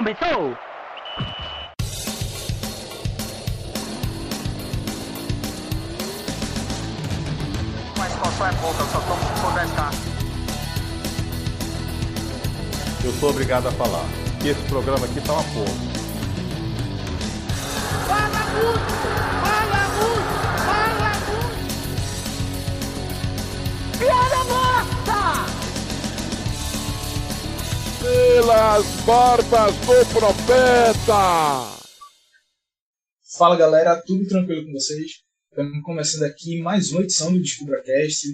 começou! Mas qual só é pouca, eu só tomo se 10k. Eu sou obrigado a falar que esse programa aqui tá uma porra. Fala muito! Fala muito! Fala muito! Piada morta! Pelas barbas do profeta! Fala galera, tudo tranquilo com vocês? Estamos começando aqui mais uma edição do DescubraCast.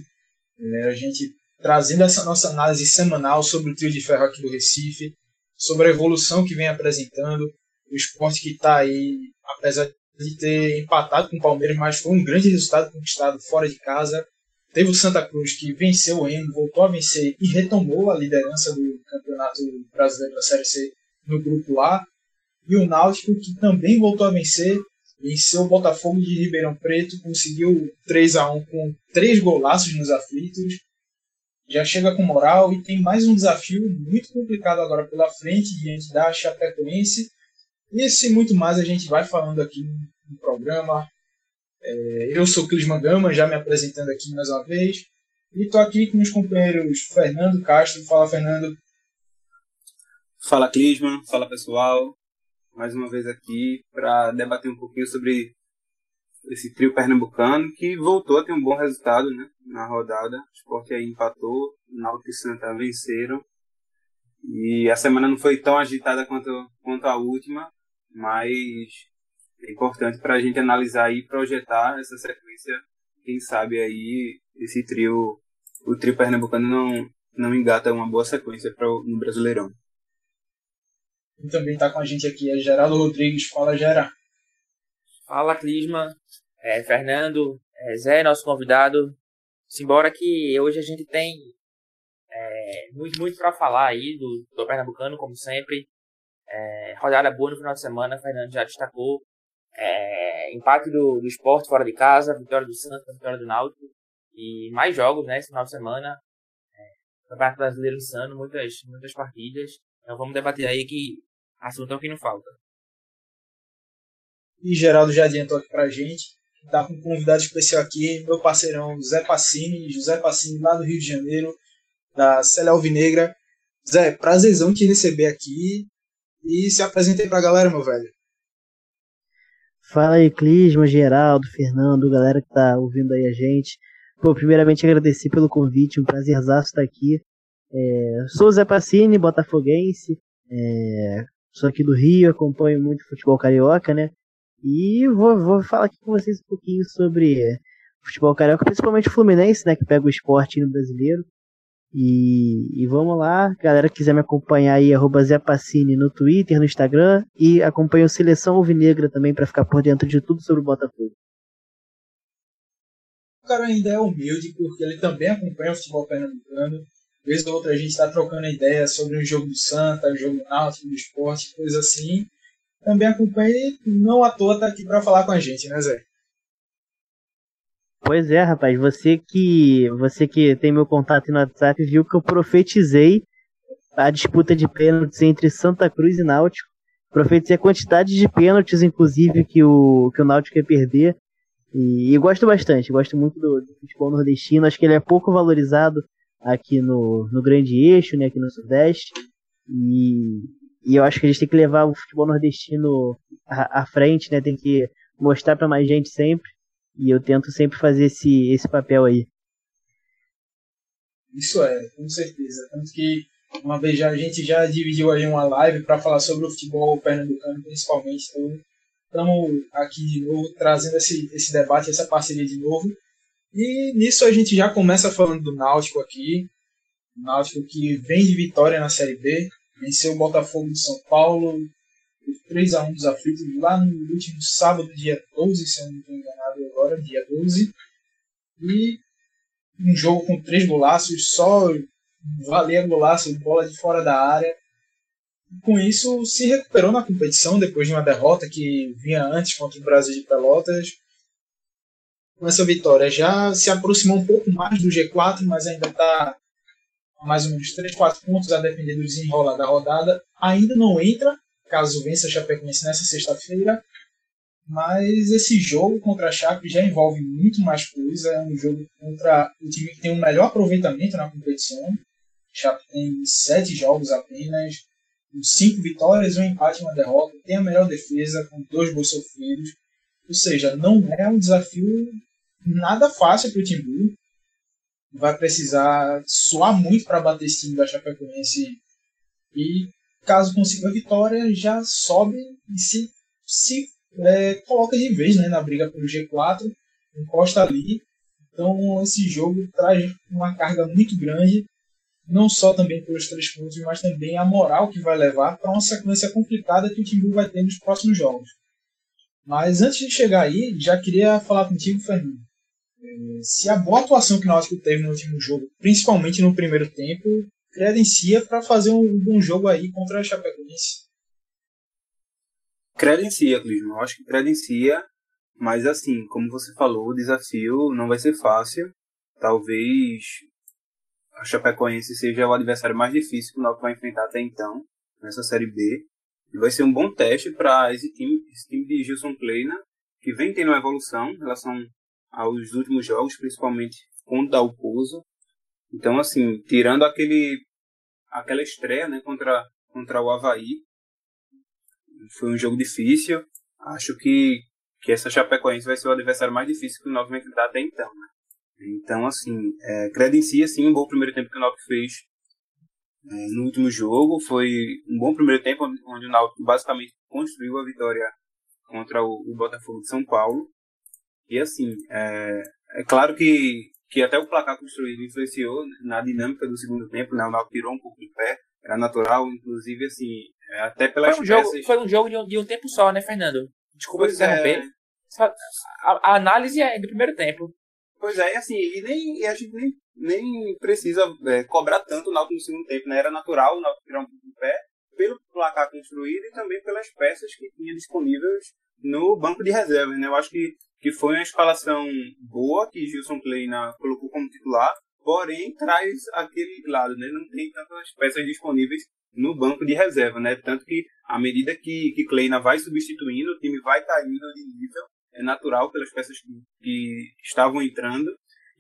É, a gente trazendo essa nossa análise semanal sobre o trio de ferro aqui do Recife, sobre a evolução que vem apresentando, o esporte que está aí, apesar de ter empatado com o Palmeiras, mas foi um grande resultado conquistado fora de casa. Teve o Santa Cruz que venceu o Eno, voltou a vencer e retomou a liderança do Campeonato Brasileiro da Série C no grupo A. E o Náutico que também voltou a vencer, venceu o Botafogo de Ribeirão Preto, conseguiu 3 a 1 com três golaços nos aflitos. Já chega com moral e tem mais um desafio muito complicado agora pela frente diante da Chapecoense. Esse e muito mais a gente vai falando aqui no programa. É, eu sou Clisman Gama, já me apresentando aqui mais uma vez. E estou aqui com os companheiros Fernando Castro. Fala, Fernando. Fala, Clisman. Fala, pessoal. Mais uma vez aqui para debater um pouquinho sobre esse trio pernambucano que voltou a ter um bom resultado né, na rodada. O Sport aí empatou, Náutico e Santa venceram. E a semana não foi tão agitada quanto, quanto a última, mas é importante para a gente analisar e projetar essa sequência. Quem sabe aí esse trio, o trio pernambucano não, não engata uma boa sequência para no Brasileirão. E também está com a gente aqui é Geraldo Rodrigues. Fala, Gera. Fala, Clisma. É, Fernando, é, Zé, nosso convidado. Simbora que hoje a gente tem é, muito, muito para falar aí do, do Pernambucano, como sempre. É, rodada boa no final de semana, Fernando já destacou. É, empate do, do esporte fora de casa, vitória do Santos, vitória do Náutico. E mais jogos, né, esse final de semana. É, Campeonato Brasileiro insano, muitas, muitas partidas. Então vamos debater aí que assunto é o que não falta. E Geraldo já adiantou aqui pra gente. Tá com um convidado especial aqui, meu parceirão Zé Passini, José Passini, lá do Rio de Janeiro, da Célia Alvinegra. Zé, prazerzão te receber aqui. E se apresentei pra galera, meu velho. Fala aí, Clisma, Geraldo, Fernando, galera que tá ouvindo aí a gente. Pô, primeiramente agradecer pelo convite, um prazerzaço estar aqui. É, sou Zé Passini, botafoguense, é, sou aqui do Rio, acompanho muito futebol carioca, né? E vou, vou falar aqui com vocês um pouquinho sobre futebol carioca, principalmente o Fluminense, né? Que pega o esporte no brasileiro. E, e, vamos lá, galera que quiser me acompanhar aí, arroba Zé Passini no Twitter, no Instagram, e acompanha o Seleção Alvinegra também para ficar por dentro de tudo sobre o Botafogo. O cara ainda é humilde porque ele também acompanha o futebol pernambucano. Vez ou outra a gente está trocando ideia sobre o jogo do Santa, o jogo do Náutico, do esporte, coisa assim. Também acompanha e não à toa tá aqui para falar com a gente, né, Zé? Pois é, rapaz, você que você que tem meu contato no WhatsApp viu que eu profetizei a disputa de pênaltis entre Santa Cruz e Náutico. Profetizei a quantidade de pênaltis, inclusive, que o, que o Náutico ia perder. E, e gosto bastante, gosto muito do, do, futebol nordestino. Acho que ele é pouco valorizado aqui no, no Grande Eixo, né, aqui no Sudeste. E, e eu acho que a gente tem que levar o futebol nordestino à, à frente, né? Tem que mostrar para mais gente sempre. E eu tento sempre fazer esse, esse papel aí. Isso é, com certeza. Tanto que uma vez já a gente já dividiu aí uma live para falar sobre o futebol pernambucano, principalmente. Então, estamos aqui de novo trazendo esse, esse debate, essa parceria de novo. E nisso a gente já começa falando do Náutico aqui. O Náutico que vem de vitória na Série B, venceu o Botafogo de São Paulo por 3 a 1 dos aflitos lá no último sábado, dia 12, se eu não estou enganado agora, dia 12. E um jogo com três golaços, só valer golaço, bola de fora da área. Com isso, se recuperou na competição depois de uma derrota que vinha antes contra o Brasil de Pelotas. Com essa vitória já se aproximou um pouco mais do G4, mas ainda está mais ou menos 3, 4 pontos a depender do desenrolar da rodada. Ainda não entra caso vença a Chapecoense nessa sexta-feira. Mas esse jogo contra a Chape já envolve muito mais coisa. É um jogo contra o time que tem um melhor aproveitamento na competição. Chape tem sete jogos apenas, cinco vitórias, um empate e uma derrota. Tem a melhor defesa, com dois gols sofridos. Ou seja, não é um desafio nada fácil para o Timbu. Vai precisar suar muito para bater esse time da Chapecoense. E caso consiga a vitória, já sobe e se, se é, coloca de vez né, na briga pelo G4, encosta ali. Então esse jogo traz uma carga muito grande, não só também pelos três pontos, mas também a moral que vai levar para uma sequência complicada que o Timbu vai ter nos próximos jogos. Mas antes de chegar aí, já queria falar contigo, Fernando. É, se a boa atuação que o Náutico teve no último jogo, principalmente no primeiro tempo, credencia para fazer um bom jogo aí contra a Chapecoense. Credencia, Clisman. Eu acho que credencia, mas assim, como você falou, o desafio não vai ser fácil. Talvez a Chapecoense seja o adversário mais difícil que o Náutico vai enfrentar até então, nessa Série B. E vai ser um bom teste para esse time, esse time de Gilson Kleina, que vem tendo uma evolução em relação aos últimos jogos, principalmente contra o Pouso. Então, assim, tirando aquele aquela estreia né, contra, contra o Havaí, foi um jogo difícil. Acho que, que essa Chapecoense vai ser o adversário mais difícil que o Náutico vai enfrentar até então. Né? Então, assim, é, credencia sim um bom primeiro tempo que o Náutico fez é, no último jogo. Foi um bom primeiro tempo onde, o Náutico basicamente construiu a vitória contra o, o Botafogo de São Paulo. E assim, é, é claro que, que até o placar construído influenciou na dinâmica do segundo tempo, né? O Náutico tirou um pouco de pé, era natural, inclusive assim, até pelas foi um jogo, Foi um jogo de um, de um tempo só, né, Fernando? Desculpa pois interromper. É. A, a, análise é do primeiro tempo. Pois é, e assim, e nem, e a gente nem, nem precisa é, cobrar tanto o Náutico no segundo tempo, né? Era natural o Náutico tirar um pouco de pé, pelo placar construído e também pelas peças que tinha disponíveis no banco de reservas, né? Eu acho que, que foi uma escalação boa que Gilson Kleina colocou como titular, porém traz aquele lado, né? Não tem tantas peças disponíveis no banco de reserva, né? Tanto que à medida que, que Kleina vai substituindo, o time vai caindo de nível, é natural pelas peças que, que estavam entrando.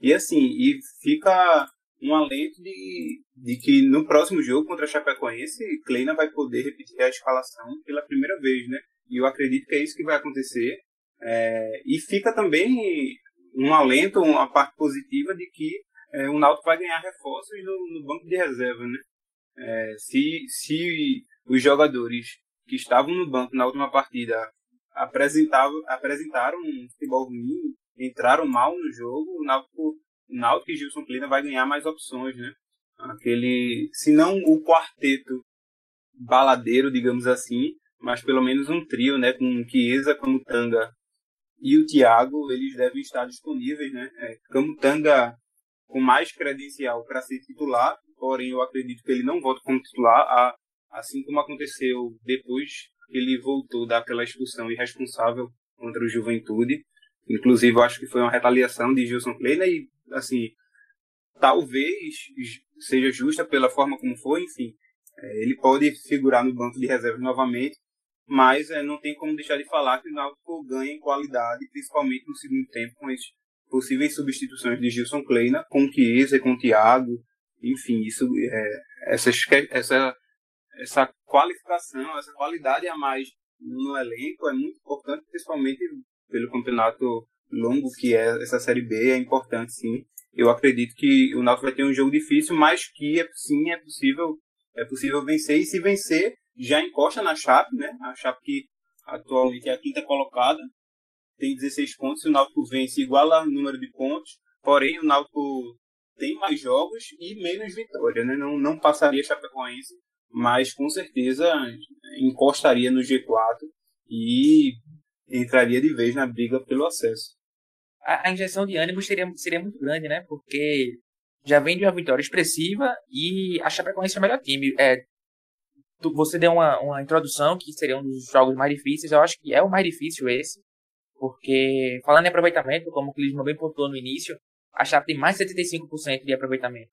E assim, e fica um alento de, de que no próximo jogo contra a Chapecoense, Kleina vai poder repetir a escalação pela primeira vez, né? E eu acredito que é isso que vai acontecer. É, e fica também um alento, uma parte positiva de que é, o Náutico vai ganhar reforços no, no banco de reserva, né? É, se, se os jogadores que estavam no banco na última partida apresentavam, apresentaram um futebol ruim, entraram mal no jogo, o Náutico, Náutico e Gilson Kleina vai ganhar mais opções, né? Aquele, se não o quarteto baladeiro, digamos assim, mas pelo menos um trio, né? Com o Chiesa, Camutanga e o Thiago, eles devem estar disponíveis, né? É, Camutanga com mais credencial para ser titular, porém eu acredito que ele não volta como titular, assim como aconteceu depois que ele voltou daquela expulsão irresponsável contra o Juventude. Inclusive, eu acho que foi uma retaliação de Gilson Kleina e, assim, talvez seja justa pela forma como foi, enfim. É, ele pode figurar no banco de reservas novamente, mas é, não tem como deixar de falar que o Náutico ganha em qualidade, principalmente no segundo tempo, com as possíveis substituições de Gilson Kleina, com Chiesa, com Thiago, enfim, isso é, essa, essa, essa qualificação, essa qualidade a mais no elenco é muito importante, principalmente pelo campeonato longo que é essa Série B, é importante sim. Eu acredito que o Náutico vai ter um jogo difícil, mas que é, sim é possível é possível vencer e se vencer já encosta na Chape, né? A Chape que atualmente é a quinta colocada, tem 16 pontos, o Náutico vence igual ao número de pontos, porém o Náutico tem mais jogos e menos vitória, né? Não, não passaria Chapecoense, mas com certeza encostaria no G4 e entraria de vez na briga pelo acesso. A, a injeção de ânimo seria, seria muito grande, né? Porque já vem de uma vitória expressiva e a Chapecoense é o melhor time. É, tu, você deu uma, uma introdução que seria um dos jogos mais difíceis. Eu acho que é o mais difícil esse. Porque, falando em aproveitamento, como o Clisma bem pontuou no início, a Chape tem mais de 75% de aproveitamento.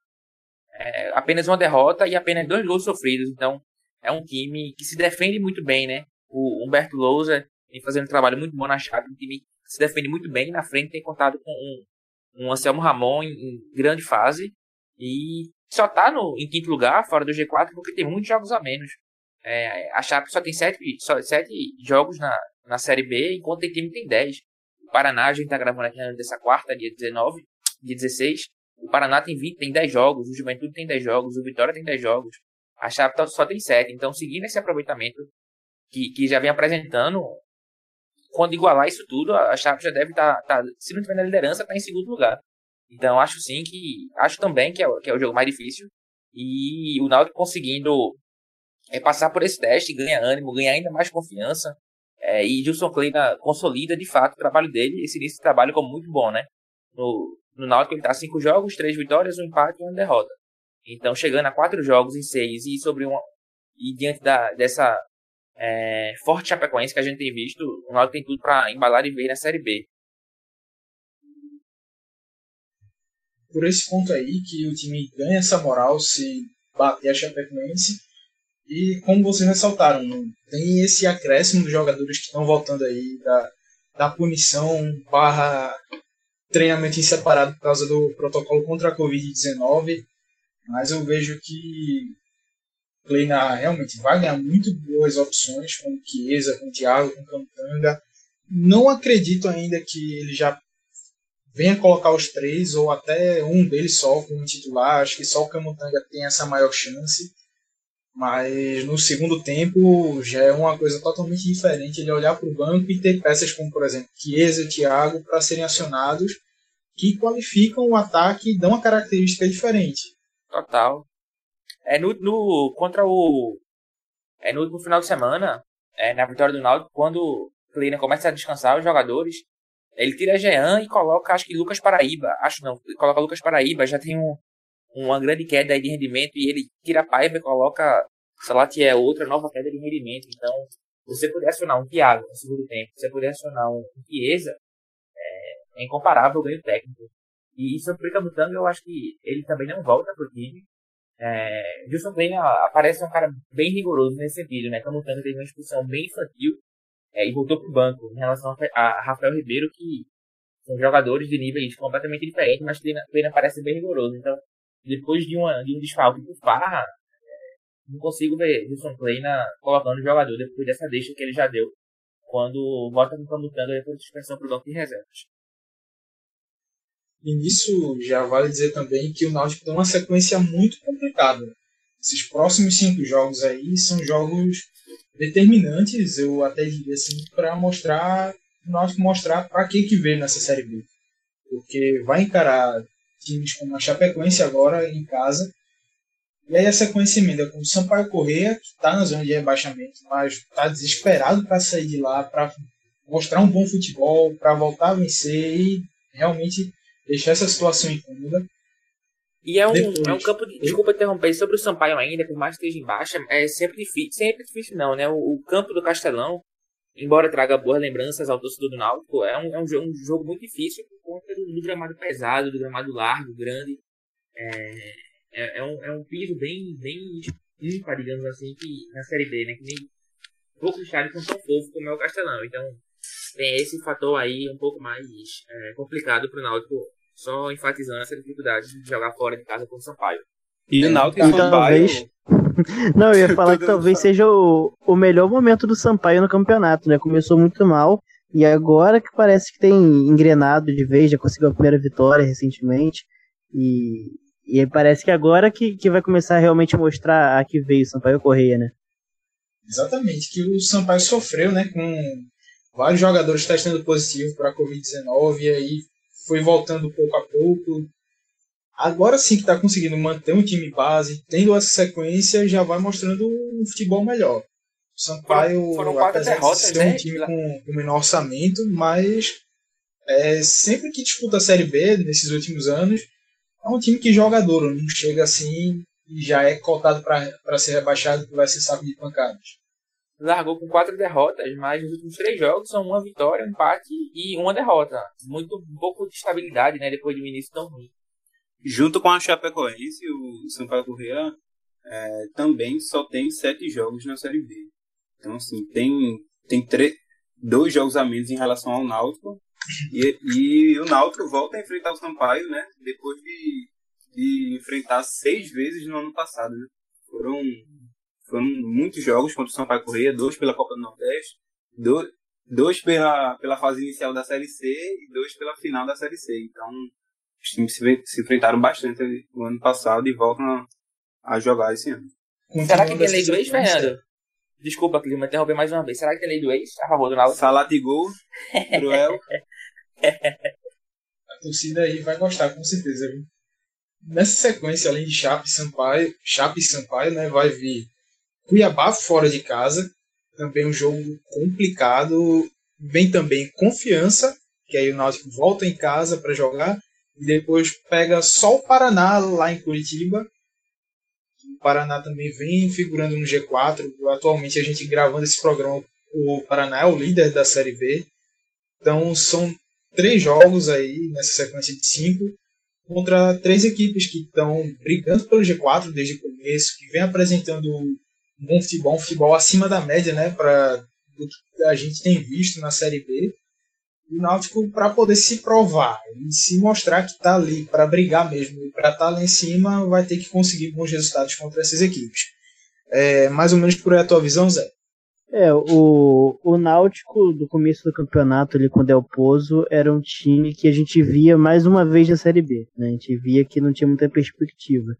É, apenas uma derrota e apenas dois gols sofridos. Então, é um time que se defende muito bem, né? O Humberto Lousa vem fazendo um trabalho muito bom na chave, um time que se defende muito bem. Na frente tem contado com um, um Anselmo Ramon em, em grande fase e só tá no, em quinto lugar, fora do G4, porque tem muitos jogos a menos. É, a Chape só tem sete, só, sete jogos na, na Série B, enquanto tem time que tem dez. O Paraná, a gente tá gravando aqui dessa quarta, dia 19, dia 16. O Paraná tem 20, tem 10 jogos, o Juventude tem 10 jogos, o Vitória tem 10 jogos. A Chape só tem 7. Então, seguindo esse aproveitamento que, que já vem apresentando, quando igualar isso tudo, a Chape já deve estar, tá, tá, se não estiver na liderança, está em segundo lugar. Então, acho sim que, acho também que é, que é o jogo mais difícil. E o Náutico conseguindo é, passar por esse teste, ganha ânimo, ganha ainda mais confiança. É, e Gilson Kleina consolida de fato o trabalho dele, esse início de trabalho como muito bom, né? No, no Náutico ele está cinco jogos, três vitórias, um empate e uma derrota. Então chegando a quatro jogos em seis e sobre uma e diante da, dessa é, forte Chapecoense que a gente tem visto, o Náutico tem tudo para embalar e ver na Série B. Por esse ponto aí que o time ganha essa moral se bater a Chapecoense e como vocês ressaltaram, tem esse acréscimo dos jogadores que estão voltando aí da, da punição barra treinamento em separado por causa do protocolo contra a Covid-19. Mas eu vejo que Kleina realmente vai ganhar muito boas opções com Chiesa, com Thiago, com Cantanga. Não acredito ainda que ele já venha colocar os três ou até um deles só como titular. Acho que só o Camutanga tem essa maior chance. Mas no segundo tempo já é uma coisa totalmente diferente ele olhar para o banco e ter peças como, por exemplo, Chiesa Thiago para serem acionados que qualificam o ataque e dão uma característica diferente. Total. É no, no contra o é no último final de semana, é, na vitória do Náutico, quando o Kleiner começa a descansar os jogadores, ele tira Jean e coloca, acho que Lucas Paraíba, acho não, coloca Lucas Paraíba, já tem um, uma grande queda de rendimento e ele tira a Paiva e coloca é outra nova queda de rendimento. Então, você puder acionar um Thiago no segundo tempo, você puder acionar um Chiesa, é, é incomparável o ganho técnico. E sobre o Camutanga, eu acho que ele também não volta pro time. É, Gilson Klein aparece um cara bem rigoroso nesse sentido, né? Camutanga teve uma expulsão bem infantil é, e voltou pro banco em relação a, Rafael Ribeiro, que são jogadores de níveis completamente diferentes, mas Klein parece bem rigoroso. Então, depois de, uma, de um desfalque por Farra, é, não consigo ver Gilson Kleina colocando o jogador depois dessa deixa que ele já deu quando volta com o Camutanga depois de suspensão pro banco de reservas. E nisso já vale dizer também que o Náutico tem uma sequência muito complicada. Esses próximos cinco jogos aí são jogos determinantes, eu até diria assim, para mostrar o Náutico mostrar para que que veio nessa série B. Porque vai encarar times como a Chapecoense agora em casa. E aí a sequência emenda com o Sampaio Correia, que está na zona de rebaixamento, mas está desesperado para sair de lá, para mostrar um bom futebol, para voltar a vencer e realmente deixar essa situação incômoda. E é um, Depois, é um campo de. Desculpa interromper, sobre o Sampaio ainda, por mais que esteja em baixa, é sempre difícil. Sempre difícil, não, né? O, o campo do Castelão, embora traga boas lembranças ao torcedor do Náutico, é um, é um, jogo, um jogo muito difícil por conta do, do, gramado pesado, do gramado largo, grande. É, é, é, um, é um piso bem, bem ímpar, digamos assim, que na Série B, né? Que nem poucos estádios são tão fofos como é o Castelão. Então, tem esse fator aí um pouco mais é, complicado para o Náutico, só enfatizando essa dificuldade de jogar fora de casa com o Sampaio. E o Náutico e Sampaio... Talvez... Não, eu ia falar que talvez seja o, o melhor momento do Sampaio no campeonato, né? Começou muito mal e agora que parece que tem engrenado de vez, já conseguiu a primeira vitória recentemente e, e parece que agora que, que vai começar a realmente mostrar a que veio o Sampaio Correia, né? Exatamente, que o Sampaio sofreu, né, com vários jogadores testando positivo para a Covid-19 e aí foi voltando pouco a pouco. Agora sim que está conseguindo manter um time base, tendo essa sequência, já vai mostrando um futebol melhor. O Sampaio, foram, foram quatro derrotas, de ser um né? time com, com menor orçamento, mas é, sempre que disputa a Série B nesses últimos anos, é um time que joga duro, não chega assim e já é cotado para ser rebaixado, que vai ser saco de pancadas largou com quatro derrotas, mas nos últimos três jogos são uma vitória, um empate e uma derrota. Muito um pouco de estabilidade, né, depois de um início tão ruim. Junto com a Chapecoense, o Sampaio Corrêa é, também só tem sete jogos na Série B. Então, assim, tem, tem dois jogos a menos em relação ao Náutico. E, e o Náutico volta a enfrentar o Sampaio, né? Depois de, de enfrentar seis vezes no ano passado, né? Foram, foram muitos jogos contra o Sampaio Correia, dois pela Copa do Nordeste, dois, dois pela, pela fase inicial da Série C e dois pela final da Série C. Então, os times se, se enfrentaram bastante no ano passado e voltam a, a jogar esse ano. Será que tem lei do ex, Fernando? Desculpa, Clima, interromper mais uma vez. Será que tem lei do ex a favor do Náutico? Salatigol, cruel. a torcida aí vai gostar, com certeza. Viu? Nessa sequência, além de Chape e Sampaio, Chape e Sampaio, né, vai vir Cuiabá fora de casa. Também um jogo complicado. Vem também Confiança, que aí o Náutico volta em casa para jogar. E depois pega só o Paraná lá em Curitiba o Paraná também vem figurando no G4. Atualmente a gente gravando esse programa, o Paraná é o líder da Série B. Então são três jogos aí nessa sequência de cinco contra três equipes que estão brigando pelo G4 desde o começo, que vem apresentando um bom futebol, um futebol acima da média, né, para do que a gente tem visto na Série B o Náutico para poder se provar e se mostrar que está ali para brigar mesmo e para estar tá lá em cima vai ter que conseguir bons resultados contra essas equipes. É, mais ou menos por aí a tua visão, Zé? É, o, o Náutico do começo do campeonato ali com o Del Pozo era um time que a gente via mais uma vez na Série B. Né? A gente via que não tinha muita perspectiva.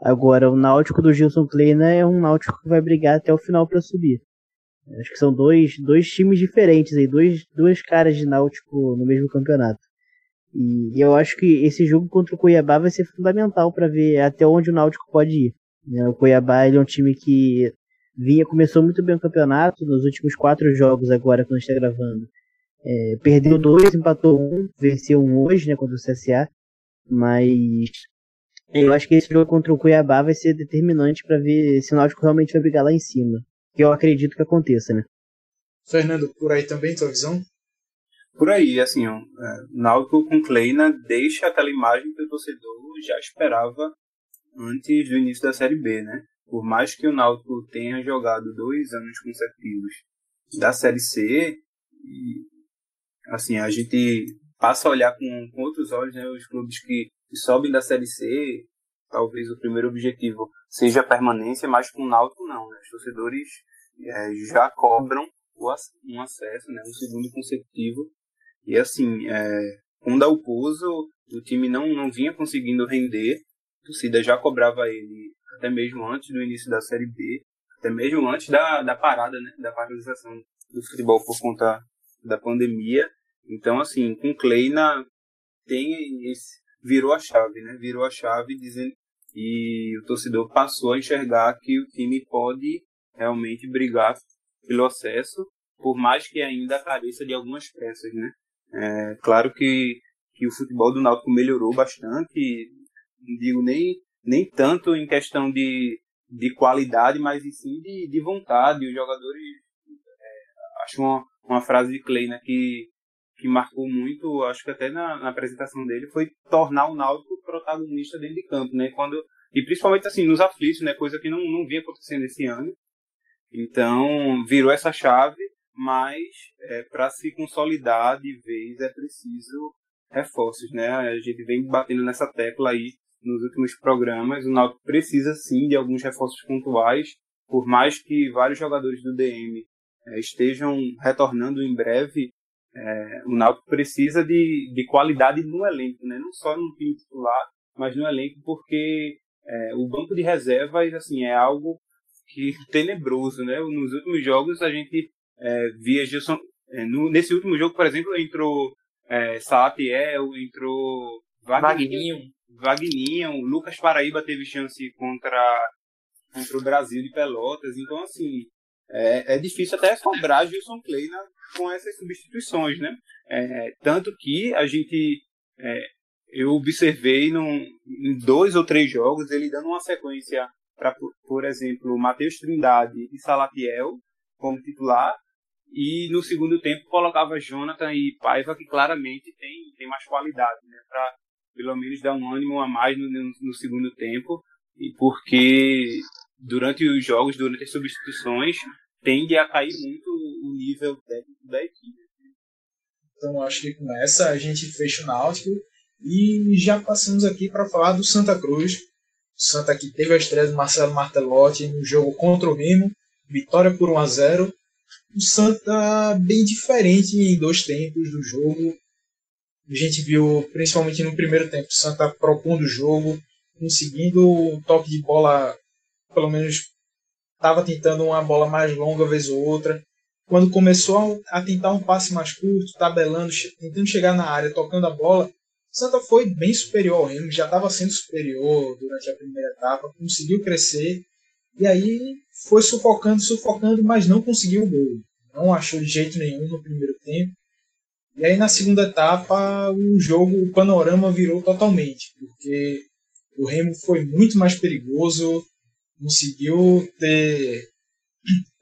Agora, o Náutico do Gilson Kleina é um Náutico que vai brigar até o final para subir. Acho que são dois, dois times diferentes aí, dois, duas caras de Náutico no mesmo campeonato. E, eu acho que esse jogo contra o Cuiabá vai ser fundamental para ver até onde o Náutico pode ir. Né? O Cuiabá ele é um time que vinha, começou muito bem o campeonato, nos últimos quatro jogos agora, quando está gravando. É, perdeu dois, empatou um, venceu um hoje, né, contra o CSA. Mas eu acho que esse jogo contra o Cuiabá vai ser determinante para ver se o Náutico realmente vai brigar lá em cima que eu acredito que aconteça, né? Fernando, por aí também, tua visão? Por aí, assim, ó, é, Náutico com Kleina deixa aquela imagem que o torcedor já esperava antes do início da Série B, né? Por mais que o Náutico tenha jogado dois anos consecutivos da Série C, e, assim, a gente passa a olhar com, com outros olhos né, os clubes que, que sobem da Série C, talvez o primeiro objetivo seja a permanência, mas com o Náutico não. Né? Os torcedores é, já cobram um acesso, né? um segundo consecutivo. E assim, é, com o Dalpozo, o time não, não vinha conseguindo render. A torcida já cobrava ele até mesmo antes do início da Série B, até mesmo antes da, da parada, né? da paralisação do futebol por conta da pandemia. Então, assim, com Kleina tem esse, virou a chave, né? Virou a chave dizendo, e o torcedor passou a enxergar que o time pode realmente brigar pelo acesso, por mais que ainda careça de algumas peças, né? É, claro que, que o futebol do Náutico melhorou bastante, não digo nem, nem tanto em questão de, de qualidade, mas sim de, de vontade. Os jogadores, é, acho uma, uma frase de Clay, né, que que marcou muito, acho que até na, na, apresentação dele, foi tornar o Náutico protagonista dentro de campo, né? Quando, e principalmente assim, nos aflitos, né? Coisa que não, não vinha acontecendo esse ano. Então, virou essa chave, mas é, para se consolidar de vez é preciso reforços, né? A gente vem batendo nessa tecla aí nos últimos programas. O Náutico precisa sim de alguns reforços pontuais, por mais que vários jogadores do DM é, estejam retornando em breve, é, o Náutico precisa de, de qualidade no elenco, né? não só no time titular, mas no elenco, porque é, o banco de reservas assim, é algo que tenebroso. Né? Nos últimos jogos a gente é, via Gilson. É, no, nesse último jogo, por exemplo, entrou é, Salatiel, entrou Vagninho. Vagninho, Lucas Paraíba teve chance contra, contra o Brasil de Pelotas. Então, assim, é, é difícil até cobrar Gilson Clay na, com essas substituições, né? É, tanto que a gente, é, eu observei num, em dois ou três jogos ele dando uma sequência para, por exemplo, Matheus Trindade e Salatiel como titular e no segundo tempo colocava Jonathan e Paiva que claramente tem, tem mais qualidade, né? Para pelo menos dar um ânimo a mais no, no, no segundo tempo e porque durante os jogos, durante as substituições, tende a cair muito o nível técnico da equipe. Então acho que com essa a gente fecha o Náutico e já passamos aqui para falar do Santa Cruz. Santa que teve a estreia do Marcelo Martelotti no jogo contra o Remo, vitória por 1 a 0. O Santa bem diferente em dois tempos do jogo. A gente viu, principalmente no primeiro tempo, o Santa propondo o jogo, conseguindo um toque de bola, pelo menos estava tentando uma bola mais longa vez ou outra. Quando começou a tentar um passe mais curto, tabelando, tentando chegar na área, tocando a bola, Santa foi bem superior ao Remo, já estava sendo superior durante a primeira etapa, conseguiu crescer e aí foi sufocando, sufocando, mas não conseguiu o gol. Não achou de jeito nenhum no primeiro tempo. E aí na segunda etapa o jogo, o panorama virou totalmente, porque o Remo foi muito mais perigoso, conseguiu ter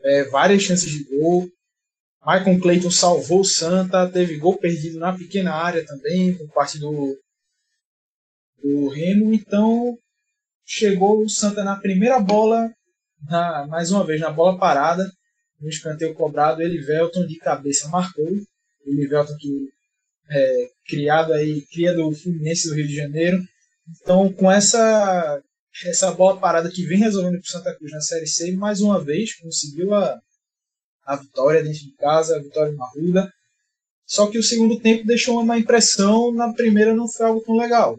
é, várias chances de gol. Michael Clayton salvou o Santa, teve gol perdido na pequena área também, por parte do, do Remo. Então chegou o Santa na primeira bola, na, mais uma vez na bola parada, no escanteio cobrado. Elivelton de cabeça marcou. Elivelton que é criado aí, cria do Fluminense do Rio de Janeiro. Então, com essa essa bola parada que vem resolvendo para o Santa Cruz na Série C, mais uma vez conseguiu a, a vitória dentro de casa, a vitória Marruda. Só que o segundo tempo deixou uma má impressão, na primeira não foi algo tão legal.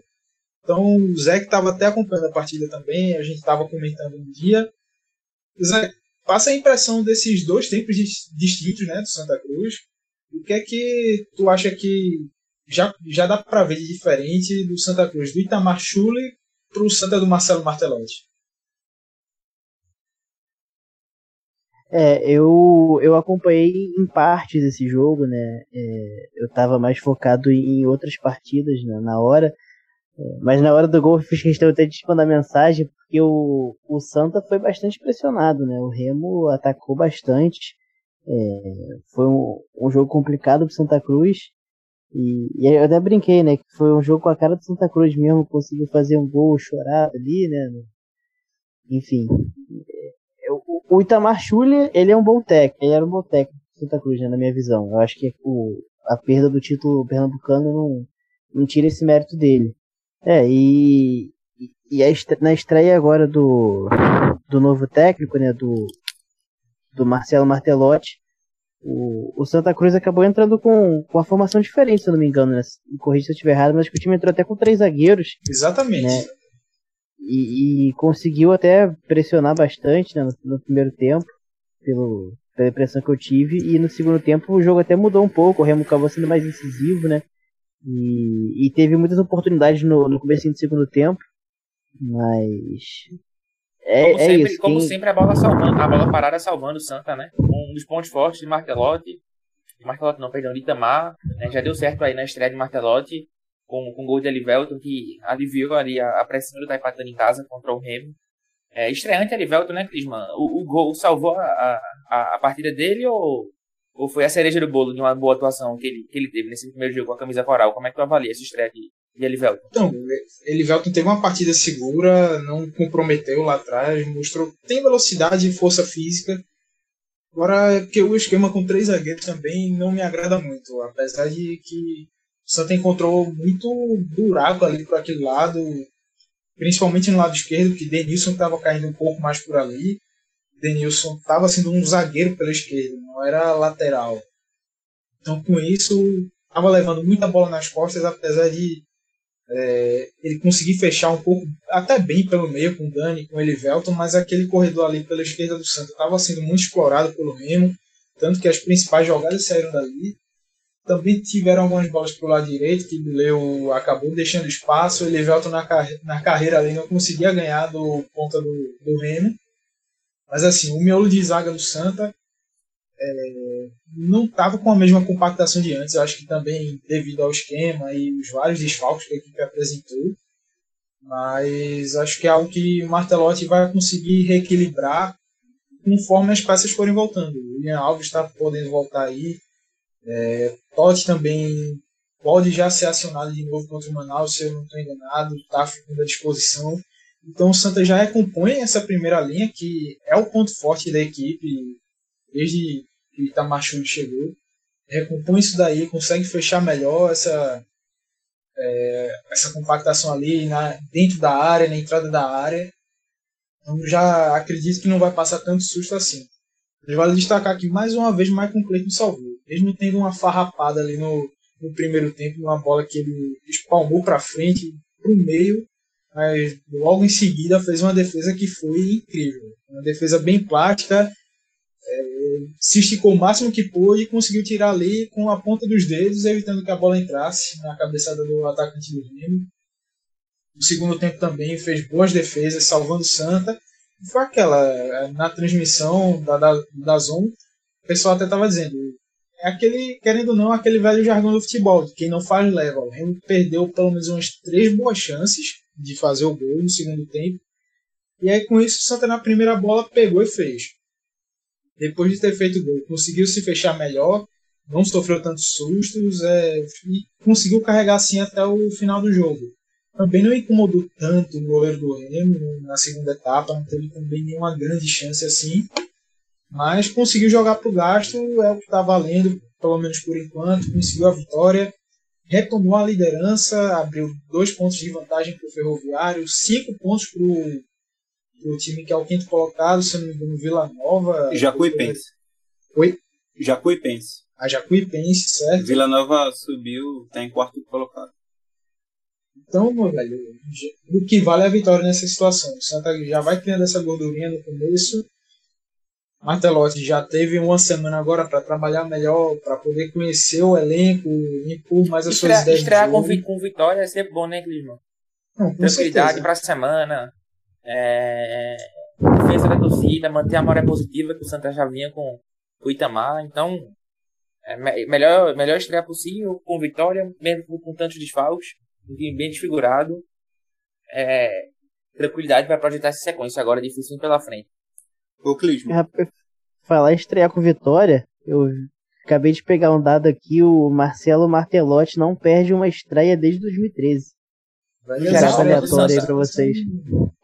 Então o Zé que estava até acompanhando a partida também, a gente estava comentando um dia. Zé, passa a impressão desses dois tempos distintos né, do Santa Cruz. O que é que tu acha que já, já dá para ver de diferente do Santa Cruz do Itamar Schulli para o Santa do Marcelo Martelotti? É, eu, eu acompanhei em partes esse jogo, né? É, eu estava mais focado em outras partidas né, na hora. É, mas na hora do gol eu fiz questão até de mandar mensagem, porque o, o Santa foi bastante pressionado, né? O Remo atacou bastante. É, foi um, um jogo complicado para Santa Cruz. E, e eu até brinquei, né? Que foi um jogo com a cara do Santa Cruz mesmo, conseguiu fazer um gol chorado ali, né? Enfim. É, o, o Itamar Schulli, ele é um bom técnico, ele era um bom técnico do Santa Cruz, né, na minha visão. Eu acho que o, a perda do título pernambucano não, não tira esse mérito dele. É, e, e a na estreia agora do, do novo técnico, né, do, do Marcelo Martelotti, o, o Santa Cruz acabou entrando com, com uma formação diferente, se eu não me engano, né? Me corrija se eu estiver errado, mas que o time entrou até com três zagueiros. Exatamente. Né? E, e, conseguiu até pressionar bastante né, no, no, primeiro tempo, pelo, pela impressão que eu tive. E no segundo tempo o jogo até mudou um pouco, o Remo acabou sendo mais incisivo, né? E, e teve muitas oportunidades no, no começo do segundo tempo. Mas é, como, é sempre, isso, como quem... sempre, a bola salvando, a bola parada salvando o Santa, né? Um dos pontos fortes de Martelotti. Martelotti não, perdão, de Itamar. Né? Já deu certo aí na estreia de Martelotti com, com o gol de Elivelton, que aliviou ali a, a pressão do Taipatano em casa contra o Remo. É, estreante Elivelton, né, Clisman? O, o gol salvou a, a, a partida dele ou, ou foi a cereja do bolo de uma boa atuação que ele, que ele teve nesse primeiro jogo com a camisa coral? Como é que tu avalia essa estreia aqui? E Elivelton? Então, Elivelton teve uma partida segura, não comprometeu lá atrás, mostrou tem velocidade e força física. Agora, é porque o esquema com três zagueiros também não me agrada muito, apesar de que o Santa encontrou muito buraco ali por aquele lado, principalmente no lado esquerdo, que Denilson estava caindo um pouco mais por ali. Denilson estava sendo um zagueiro pela esquerda, não era lateral. Então, com isso, estava levando muita bola nas costas, apesar de é, ele conseguir fechar um pouco, até bem pelo meio com o Dani, com o Elivelton, mas aquele corredor ali pela esquerda do Santos estava sendo muito explorado pelo Remo, tanto que as principais jogadas saíram dali. Também tiveram algumas bolas para o lado direito, que o Leo acabou deixando espaço, o Elivelton na, carre na carreira ali não conseguia ganhar do ponta do, do Remo. Mas assim, o miolo de zaga do Santa é, não estava com a mesma compactação de antes. Eu acho que também devido ao esquema e os vários desfalques que a equipe apresentou. Mas acho que é algo que o Martelotti vai conseguir reequilibrar conforme as peças forem voltando. O William Alves está podendo voltar aí. É, Totti também pode já ser acionado de novo contra o Manaus, se eu não estou enganado, está ficando à disposição. Então o Santa já recompõe essa primeira linha, que é o ponto forte da equipe desde que Itamachuri chegou. Recompõe isso daí, consegue fechar melhor essa, é, essa compactação ali na, dentro da área, na entrada da área. Então já acredito que não vai passar tanto susto assim. Mas vale destacar que mais uma vez Michael Clayton salvou. Mesmo tendo uma farrapada ali no, no primeiro tempo, uma bola que ele espalmou para frente, para o meio, mas logo em seguida fez uma defesa que foi incrível. Uma defesa bem plástica, se esticou o máximo que pôde e conseguiu tirar ali com a ponta dos dedos, evitando que a bola entrasse na cabeçada do atacante do Grêmio. No segundo tempo também fez boas defesas, salvando Santa. Foi aquela, na transmissão da, da, da Zon, o pessoal até estava dizendo, é aquele, querendo ou não, aquele velho jargão do futebol, quem não faz leva. O Remo perdeu pelo menos umas três boas chances de fazer o gol no segundo tempo. E aí com isso o Santa na primeira bola pegou e fez. Depois de ter feito o gol, conseguiu se fechar melhor, não sofreu tantos sustos é, e conseguiu carregar assim até o final do jogo. Também não incomodou tanto o goleiro do Remo na segunda etapa, não teve também nenhuma grande chance assim. Mas conseguiu jogar para o gasto, é o que está valendo, pelo menos por enquanto. Conseguiu a vitória, retomou a liderança, abriu dois pontos de vantagem para o Ferroviário, cinco pontos para o time que é o quinto colocado, se não me engano, Vila Nova. Jacuipense. Oi? Jacuipense. A Jacuipense, certo? Vila Nova subiu, está em quarto colocado. Então, meu velho, o que vale é a vitória nessa situação. O Santa já vai criando essa gordurinha no começo. Martelotti já teve uma semana agora para trabalhar melhor, para poder conhecer o elenco, impor mais as Estrear, suas ideias. estrear com, com vitória é sempre bom, né, Clisman? Com Tranquilidade certeza. pra semana. É, defesa da torcida, manter a maré positiva que o Santa já vinha com o Itamar. Então, é me- melhor, melhor estrear possível, com vitória, mesmo com, tantos desfalques, um time bem desfigurado. É, tranquilidade para projetar essa sequência agora, difícil pela frente. Clisman, Rapaz, Falar estrear com vitória, eu acabei de pegar um dado aqui, o Marcelo Martelotti não perde uma estreia desde 2013. Gerar exato, aleatória aí pra vocês.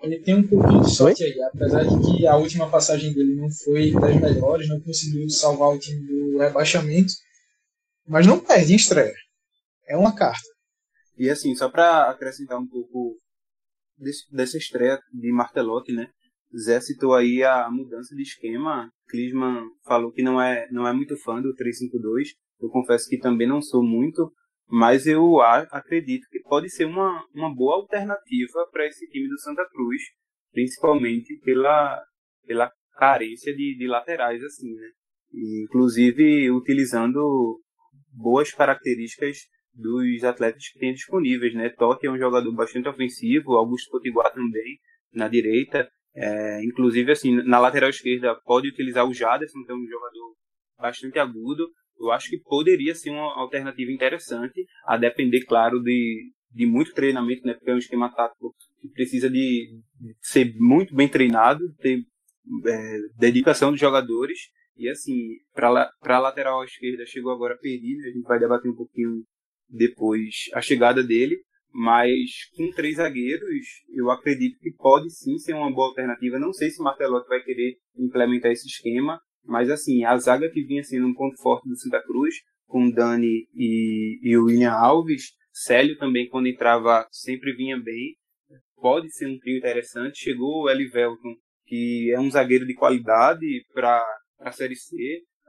Ele tem um pouquinho de sorte aí, apesar de que a última passagem dele não foi das melhores, não conseguiu salvar o time do rebaixamento, mas não perde em estreia. É uma carta. E assim, só para acrescentar um pouco desse, dessa estreia de Martelotti, né? Zé citou aí a mudança de esquema. Klinsmann falou que não é, não é muito fã do 352. Eu confesso que também não sou muito, mas eu acredito que pode ser uma, uma boa alternativa para esse time do Santa Cruz, principalmente pela, pela carência de, de laterais, assim, né? Inclusive utilizando boas características dos atletas que tem disponíveis, né? Totti é um jogador bastante ofensivo, Augusto Potiguar também na direita, é, inclusive assim na lateral esquerda pode utilizar o Jaderson, que é um jogador bastante agudo. Eu acho que poderia ser uma alternativa interessante, a depender, claro, de, de muito treinamento, né? Porque é um esquema tático que precisa de, ser muito bem treinado, ter é, dedicação dos jogadores. E assim, para a lateral esquerda chegou agora Perilha, a gente vai debater um pouquinho depois a chegada dele, mas com três zagueiros, eu acredito que pode sim ser uma boa alternativa. Não sei se o Martelotti vai querer implementar esse esquema, mas assim, a zaga que vinha sendo um ponto forte do Santa Cruz, com Dani e, e o William Alves, Célio também, quando entrava, sempre vinha bem. Pode ser um trio interessante. Chegou o Elivelton, que é um zagueiro de qualidade para a Série C.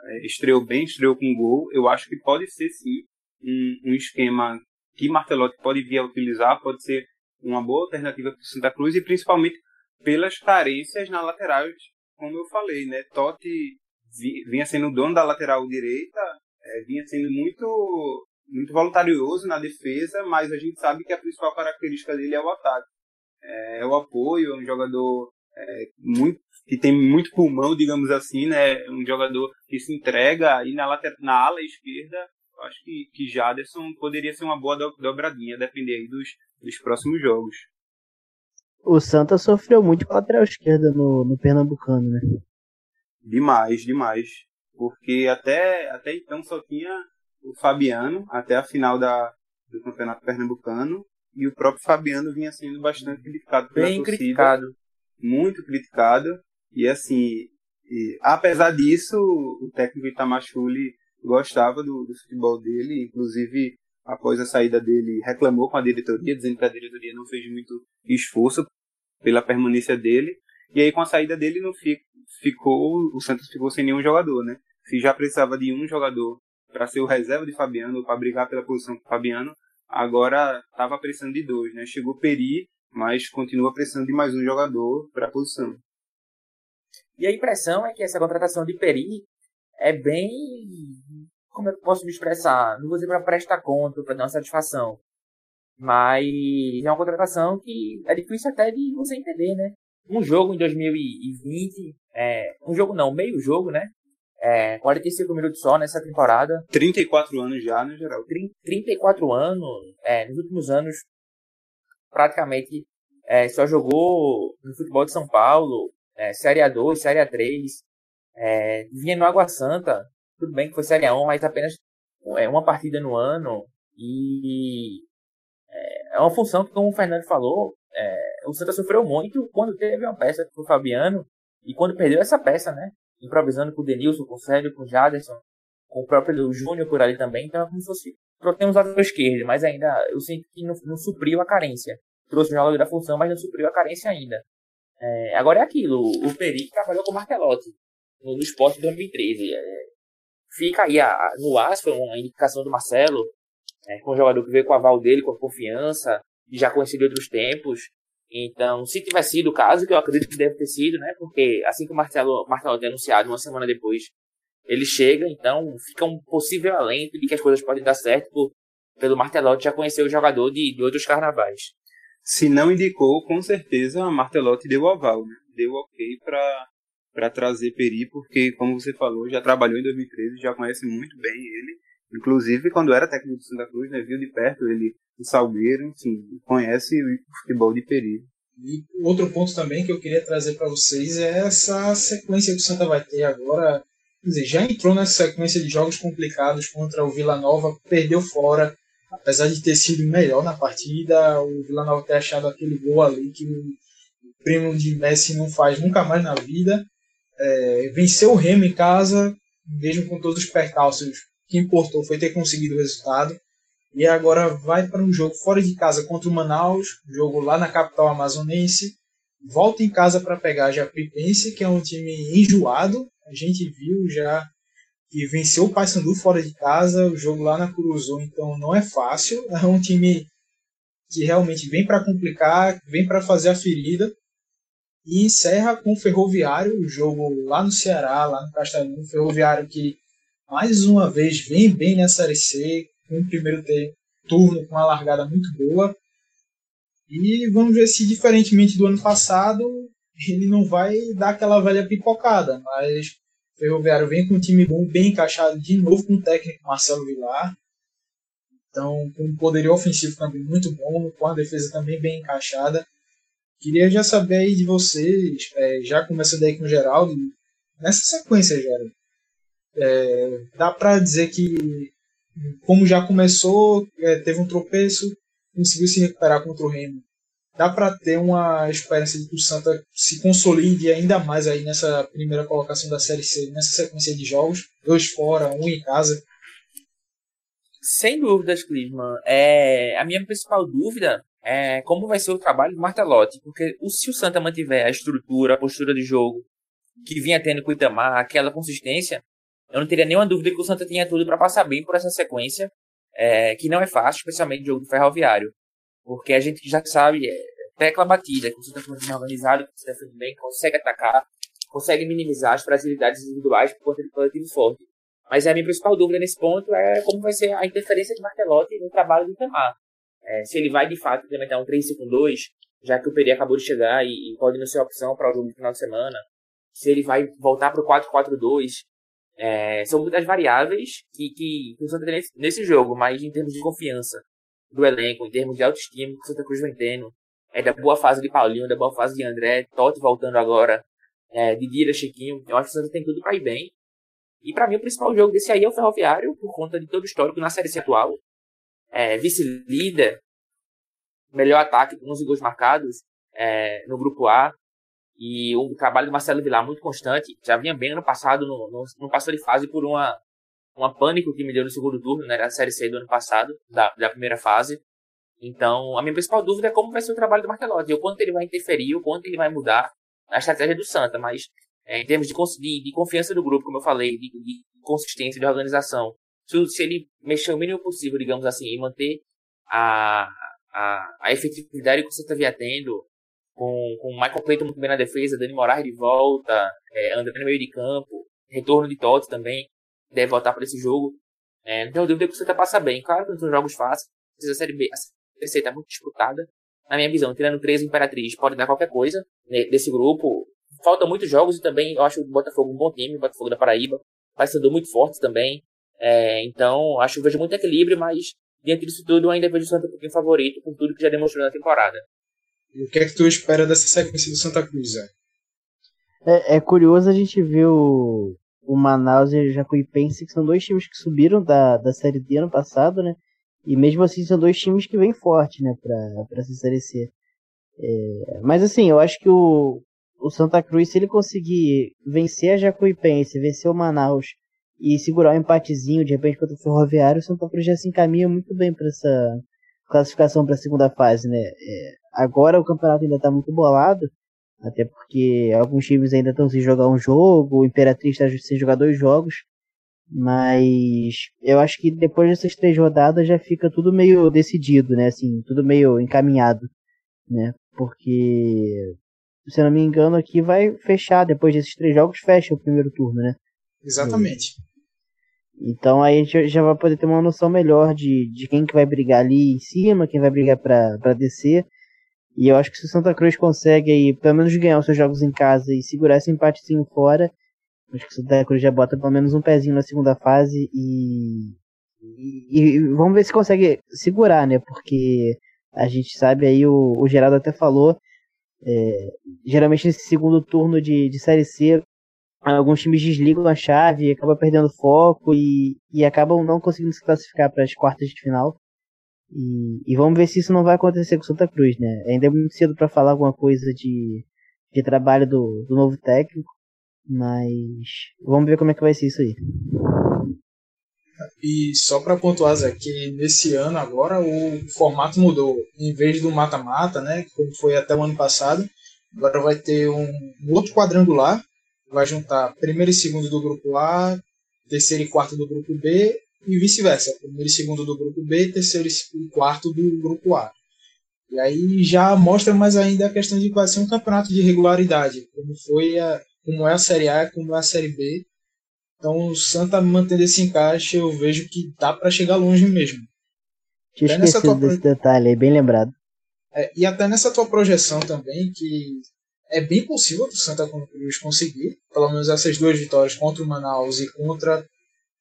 É, estreou bem, estreou com gol. Eu acho que pode ser sim um, um esquema que Martelotti pode vir a utilizar, pode ser uma boa alternativa para o Santa Cruz e principalmente pelas carências na lateral, como eu falei, né? Totti vinha sendo o dono da lateral direita, é, vinha sendo muito muito voluntarioso na defesa, mas a gente sabe que a principal característica dele é o ataque, é, é o apoio, é um jogador é, muito que tem muito pulmão, digamos assim, né? Um jogador que se entrega e na, later, na ala esquerda acho que, que Jaderson poderia ser uma boa do- dobradinha, depender dos, dos próximos jogos. O Santa sofreu muito com a lateral esquerda no, no Pernambucano, né? Demais, demais. Porque até, até então só tinha o Fabiano, até a final da, do Campeonato Pernambucano. e o próprio Fabiano vinha sendo bastante criticado pela Bem torcida, criticado. muito criticado e assim, e, apesar disso, o técnico Itamachule gostava do, do futebol dele, inclusive após a saída dele reclamou com a diretoria, dizendo que a diretoria não fez muito esforço pela permanência dele. E aí com a saída dele não fi, ficou, o Santos ficou sem nenhum jogador, né? Se já precisava de um jogador para ser o reserva de Fabiano, para brigar pela posição com Fabiano, agora estava precisando de dois, né? Chegou Peri, mas continua precisando de mais um jogador para a posição. E a impressão é que essa contratação de Peri é bem. Como eu posso me expressar? Não vou dizer para prestar conta, para dar uma satisfação. Mas é uma contratação que é difícil até de você entender, né? Um jogo em 2020, é, um jogo não, meio jogo, né? É, 45 minutos só nessa temporada. 34 anos já, né, geral? 34 anos, é, nos últimos anos, praticamente é, só jogou no futebol de São Paulo, é, Série A2, Série A3, é, vinha no Água Santa, tudo bem que foi Série A1, mas apenas é, uma partida no ano, e é, é uma função que, como o Fernando falou, é, o Santa sofreu muito quando teve uma peça com o Fabiano, e quando perdeu essa peça, né, improvisando com o Denilson, com o Sérgio, com o Jaderson, com o próprio Júnior por ali também, então é como se fosse trocamos um lado esquerdo, mas ainda eu sinto que não, não supriu a carência. Trouxe o jogador da função, mas não supriu a carência ainda. É, agora é aquilo, o Peri trabalhou com o Martelotti no, no esporte de 2013. É, fica aí a, no AS, foi uma indicação do Marcelo, é, com um jogador que veio com o aval dele, com a confiança, já conhecido outros tempos. Então, se tiver sido o caso, que eu acredito que deve ter sido, né? Porque assim que o Marcelo, Marcelo é anunciado, uma semana depois, ele chega, então fica um possível alento de que as coisas podem dar certo por, pelo Martelotti já conhecer o jogador de, de outros carnavais. Se não indicou, com certeza a Martelotti deu aval, né? Deu ok para trazer Peri, porque, como você falou, já trabalhou em 2013, já conhece muito bem ele. Inclusive, quando era técnico do Santa Cruz, né, viu de perto ele o Salgueiro, enfim, conhece o futebol de Peri. E outro ponto também que eu queria trazer para vocês é essa sequência que o Santa vai ter agora Quer dizer, já entrou nessa sequência de jogos complicados contra o Vila Nova, perdeu fora, apesar de ter sido melhor na partida, o Vila Nova ter achado aquele gol ali que o primo de Messi não faz nunca mais na vida. É, venceu o Remo em casa, mesmo com todos os percalços, que importou foi ter conseguido o resultado. E agora vai para um jogo fora de casa contra o Manaus, jogo lá na capital amazonense. Volta em casa para pegar a Japipense, que é um time enjoado, a gente viu já que venceu o Paysandu fora de casa, o jogo lá na Curuzu, então não é fácil. É um time que realmente vem para complicar, vem para fazer a ferida. E encerra com o Ferroviário, o jogo lá no Ceará, lá no Castelão, Ferroviário que mais uma vez vem bem na Série C, com o primeiro turno com uma largada muito boa. E vamos ver se, diferentemente do ano passado, ele não vai dar aquela velha pipocada, mas o Ferroviário vem com um time bom, bem encaixado de novo com o técnico Marcelo Vilar. Então, com um poderio ofensivo também muito bom, com a defesa também bem encaixada. Queria já saber aí de vocês, é, já começando aí com o Geraldo, nessa sequência, Geraldo, é, dá para dizer que, como já começou, é, teve um tropeço, conseguiu se recuperar contra o Remo dá para ter uma esperança de que o Santa se consolide ainda mais aí nessa primeira colocação da Série C, nessa sequência de jogos, dois fora, um em casa. Sem dúvidas, Clisman. É, a minha principal dúvida é como vai ser o trabalho do Martelotti, porque se o Santa mantiver a estrutura, a postura de jogo que vinha tendo com o Itamar, aquela consistência, eu não teria nenhuma dúvida que o Santa tinha tudo para passar bem por essa sequência, é, que não é fácil, especialmente jogo do Ferroviário. Porque a gente já sabe, é, tecla batida, que o Santa é organizado, que se defende bem, consegue atacar, consegue minimizar as fragilidades individuais por conta de coletivo forte. Mas a minha principal dúvida nesse ponto é como vai ser a interferência de Martelotti no trabalho do Itamar. É, se ele vai de fato implementar um 3-5-2, já que o Peri acabou de chegar e, e, pode não ser opção para o jogo do final de semana. Se ele vai voltar para o 4-4-2. É, são muitas variáveis que, que, que o Santa tem nesse, jogo, mas em termos de confiança do elenco, em termos de autoestima que o Santa Cruz vem tendo, é da boa fase de Paulinho, da boa fase de André, Totti voltando agora, é, Didira, Chiquinho, eu acho que o Santa tem tudo para ir bem. E para mim o principal jogo desse aí é o Ferroviário, por conta de todo o histórico na Série C atual. É, Vice-líder, melhor ataque com 11 gols marcados é, no grupo A. E o trabalho do Marcelo Vilar muito constante. Já vinha bem ano passado, no, no, no passou de fase por uma, uma pânico que me deu no segundo turno, né, na Série C do ano passado, da, da primeira fase. Então, a minha principal dúvida é como vai ser o trabalho do Martelotti, o quanto ele vai interferir, o quanto ele vai mudar a estratégia do Santa, mas é, em termos de, de, de, confiança do grupo, como eu falei, de, de consistência, de organização, se, se, ele mexer o mínimo possível, digamos assim, e manter a, a, a efetividade que o Santa vinha tendo, com, com Michael Clayton muito bem na defesa, Dani Moraes de volta, é, André no meio de campo, retorno de Totti também, deve voltar para esse jogo. É, não tenho dúvida que o Santa passa bem. Claro que não são jogos fáceis, a Série B, a Série C está muito disputada. Na minha visão, tirando três Imperatriz, pode dar qualquer coisa né, desse grupo. Faltam muitos jogos e também eu acho o Botafogo um bom time, o Botafogo da Paraíba. Parecendo muito forte também. É, então, acho que vejo muito equilíbrio, mas diante disso tudo, ainda vejo o Santa um pouquinho favorito por tudo que já demonstrou na temporada. O que é que tu espera dessa sequência do Santa Cruz, Zé? É, é curioso a gente ver o, o Manaus e o Jacuipense, que são dois times que subiram da, da Série D ano passado, né? E mesmo assim são dois times que vêm forte, né, pra, pra essa Série C. É, mas assim, eu acho que o, o Santa Cruz, se ele conseguir vencer a Jacuipense, vencer o Manaus e segurar um empatezinho de repente contra o Ferroviário, o Santa Cruz já se encaminha muito bem para essa classificação para a segunda fase, né? É, agora o campeonato ainda está muito bolado, até porque alguns times ainda estão sem jogar um jogo, o Imperatriz está sem jogar dois jogos, mas eu acho que depois dessas três rodadas já fica tudo meio decidido, né? Assim, tudo meio encaminhado, né? Porque, se eu não me engano, aqui vai fechar, depois desses três jogos, fecha o primeiro turno, né? Exatamente. Então aí a gente já vai poder ter uma noção melhor de, de quem que vai brigar ali em cima, quem vai brigar para descer. E eu acho que se o Santa Cruz consegue aí, pelo menos ganhar os seus jogos em casa e segurar esse empatezinho fora, acho que o Santa Cruz já bota pelo menos um pezinho na segunda fase e, e, e vamos ver se consegue segurar, né? Porque a gente sabe aí, o, o Geraldo até falou, é, geralmente nesse segundo turno de, de Série C, alguns times desligam a chave, acabam perdendo foco e, e acabam não conseguindo se classificar para as quartas de final. E, e, vamos ver se isso não vai acontecer com Santa Cruz, né? Ainda é muito cedo para falar alguma coisa de, de trabalho do, do novo técnico, mas vamos ver como é que vai ser isso aí. E só para pontuar, que nesse ano agora o formato mudou. Em vez do mata-mata, né, como foi até o ano passado, agora vai ter um outro quadrangular vai juntar primeiro e segundo do grupo A, terceiro e quarto do grupo B e vice-versa. Primeiro e segundo do grupo B, terceiro e quarto do grupo A. E aí já mostra mais ainda a questão de que vai ser um campeonato de regularidade, como foi a, como é a Série A, como é a Série B. Então o Santa mantendo esse encaixe, eu vejo que dá para chegar longe mesmo. Tinha esquecido tua... desse detalhe aí, bem lembrado. É, e até nessa tua projeção também, que é bem possível o Santa Cruz conseguir, pelo menos essas duas vitórias contra o Manaus e contra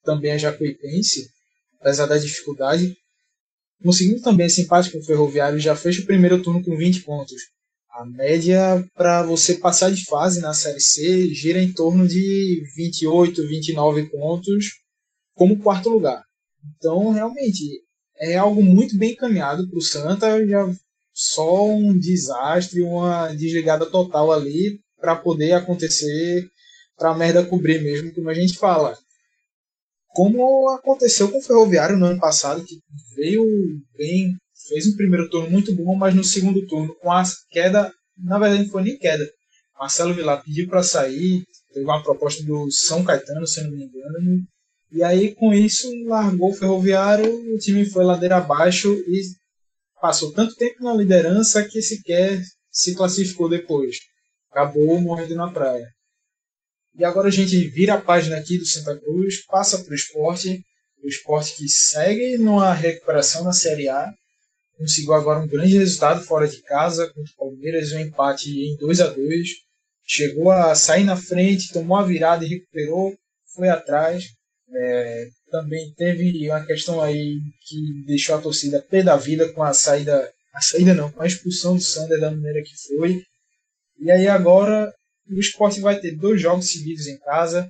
também a Jacuipense, apesar da dificuldade. Conseguindo também empate com o Ferroviário, já fecha o primeiro turno com 20 pontos. A média para você passar de fase na Série C gira em torno de 28, 29 pontos como quarto lugar. Então, realmente, é algo muito bem encaminhado para o Santa. Já só um desastre, uma desligada total ali para poder acontecer, para a merda cobrir mesmo, como a gente fala. Como aconteceu com o Ferroviário no ano passado, que veio bem, fez um primeiro turno muito bom, mas no segundo turno, com a queda, na verdade não foi nem queda. Marcelo Vilar pediu para sair, teve uma proposta do São Caetano, se não me engano, e aí com isso largou o Ferroviário, o time foi ladeira abaixo e passou tanto tempo na liderança que sequer se classificou depois. Acabou morrendo na praia. E agora a gente vira a página aqui do Santa Cruz, passa para o esporte, o esporte que segue numa recuperação na Série A, conseguiu agora um grande resultado fora de casa contra o Palmeiras, um empate em 2 a 2 chegou a sair na frente, tomou a virada e recuperou, foi atrás. É, também teve uma questão aí que deixou a torcida pé da vida com a saída, a saída não, com a expulsão do Sander da maneira que foi. E aí agora o esporte vai ter dois jogos seguidos em casa.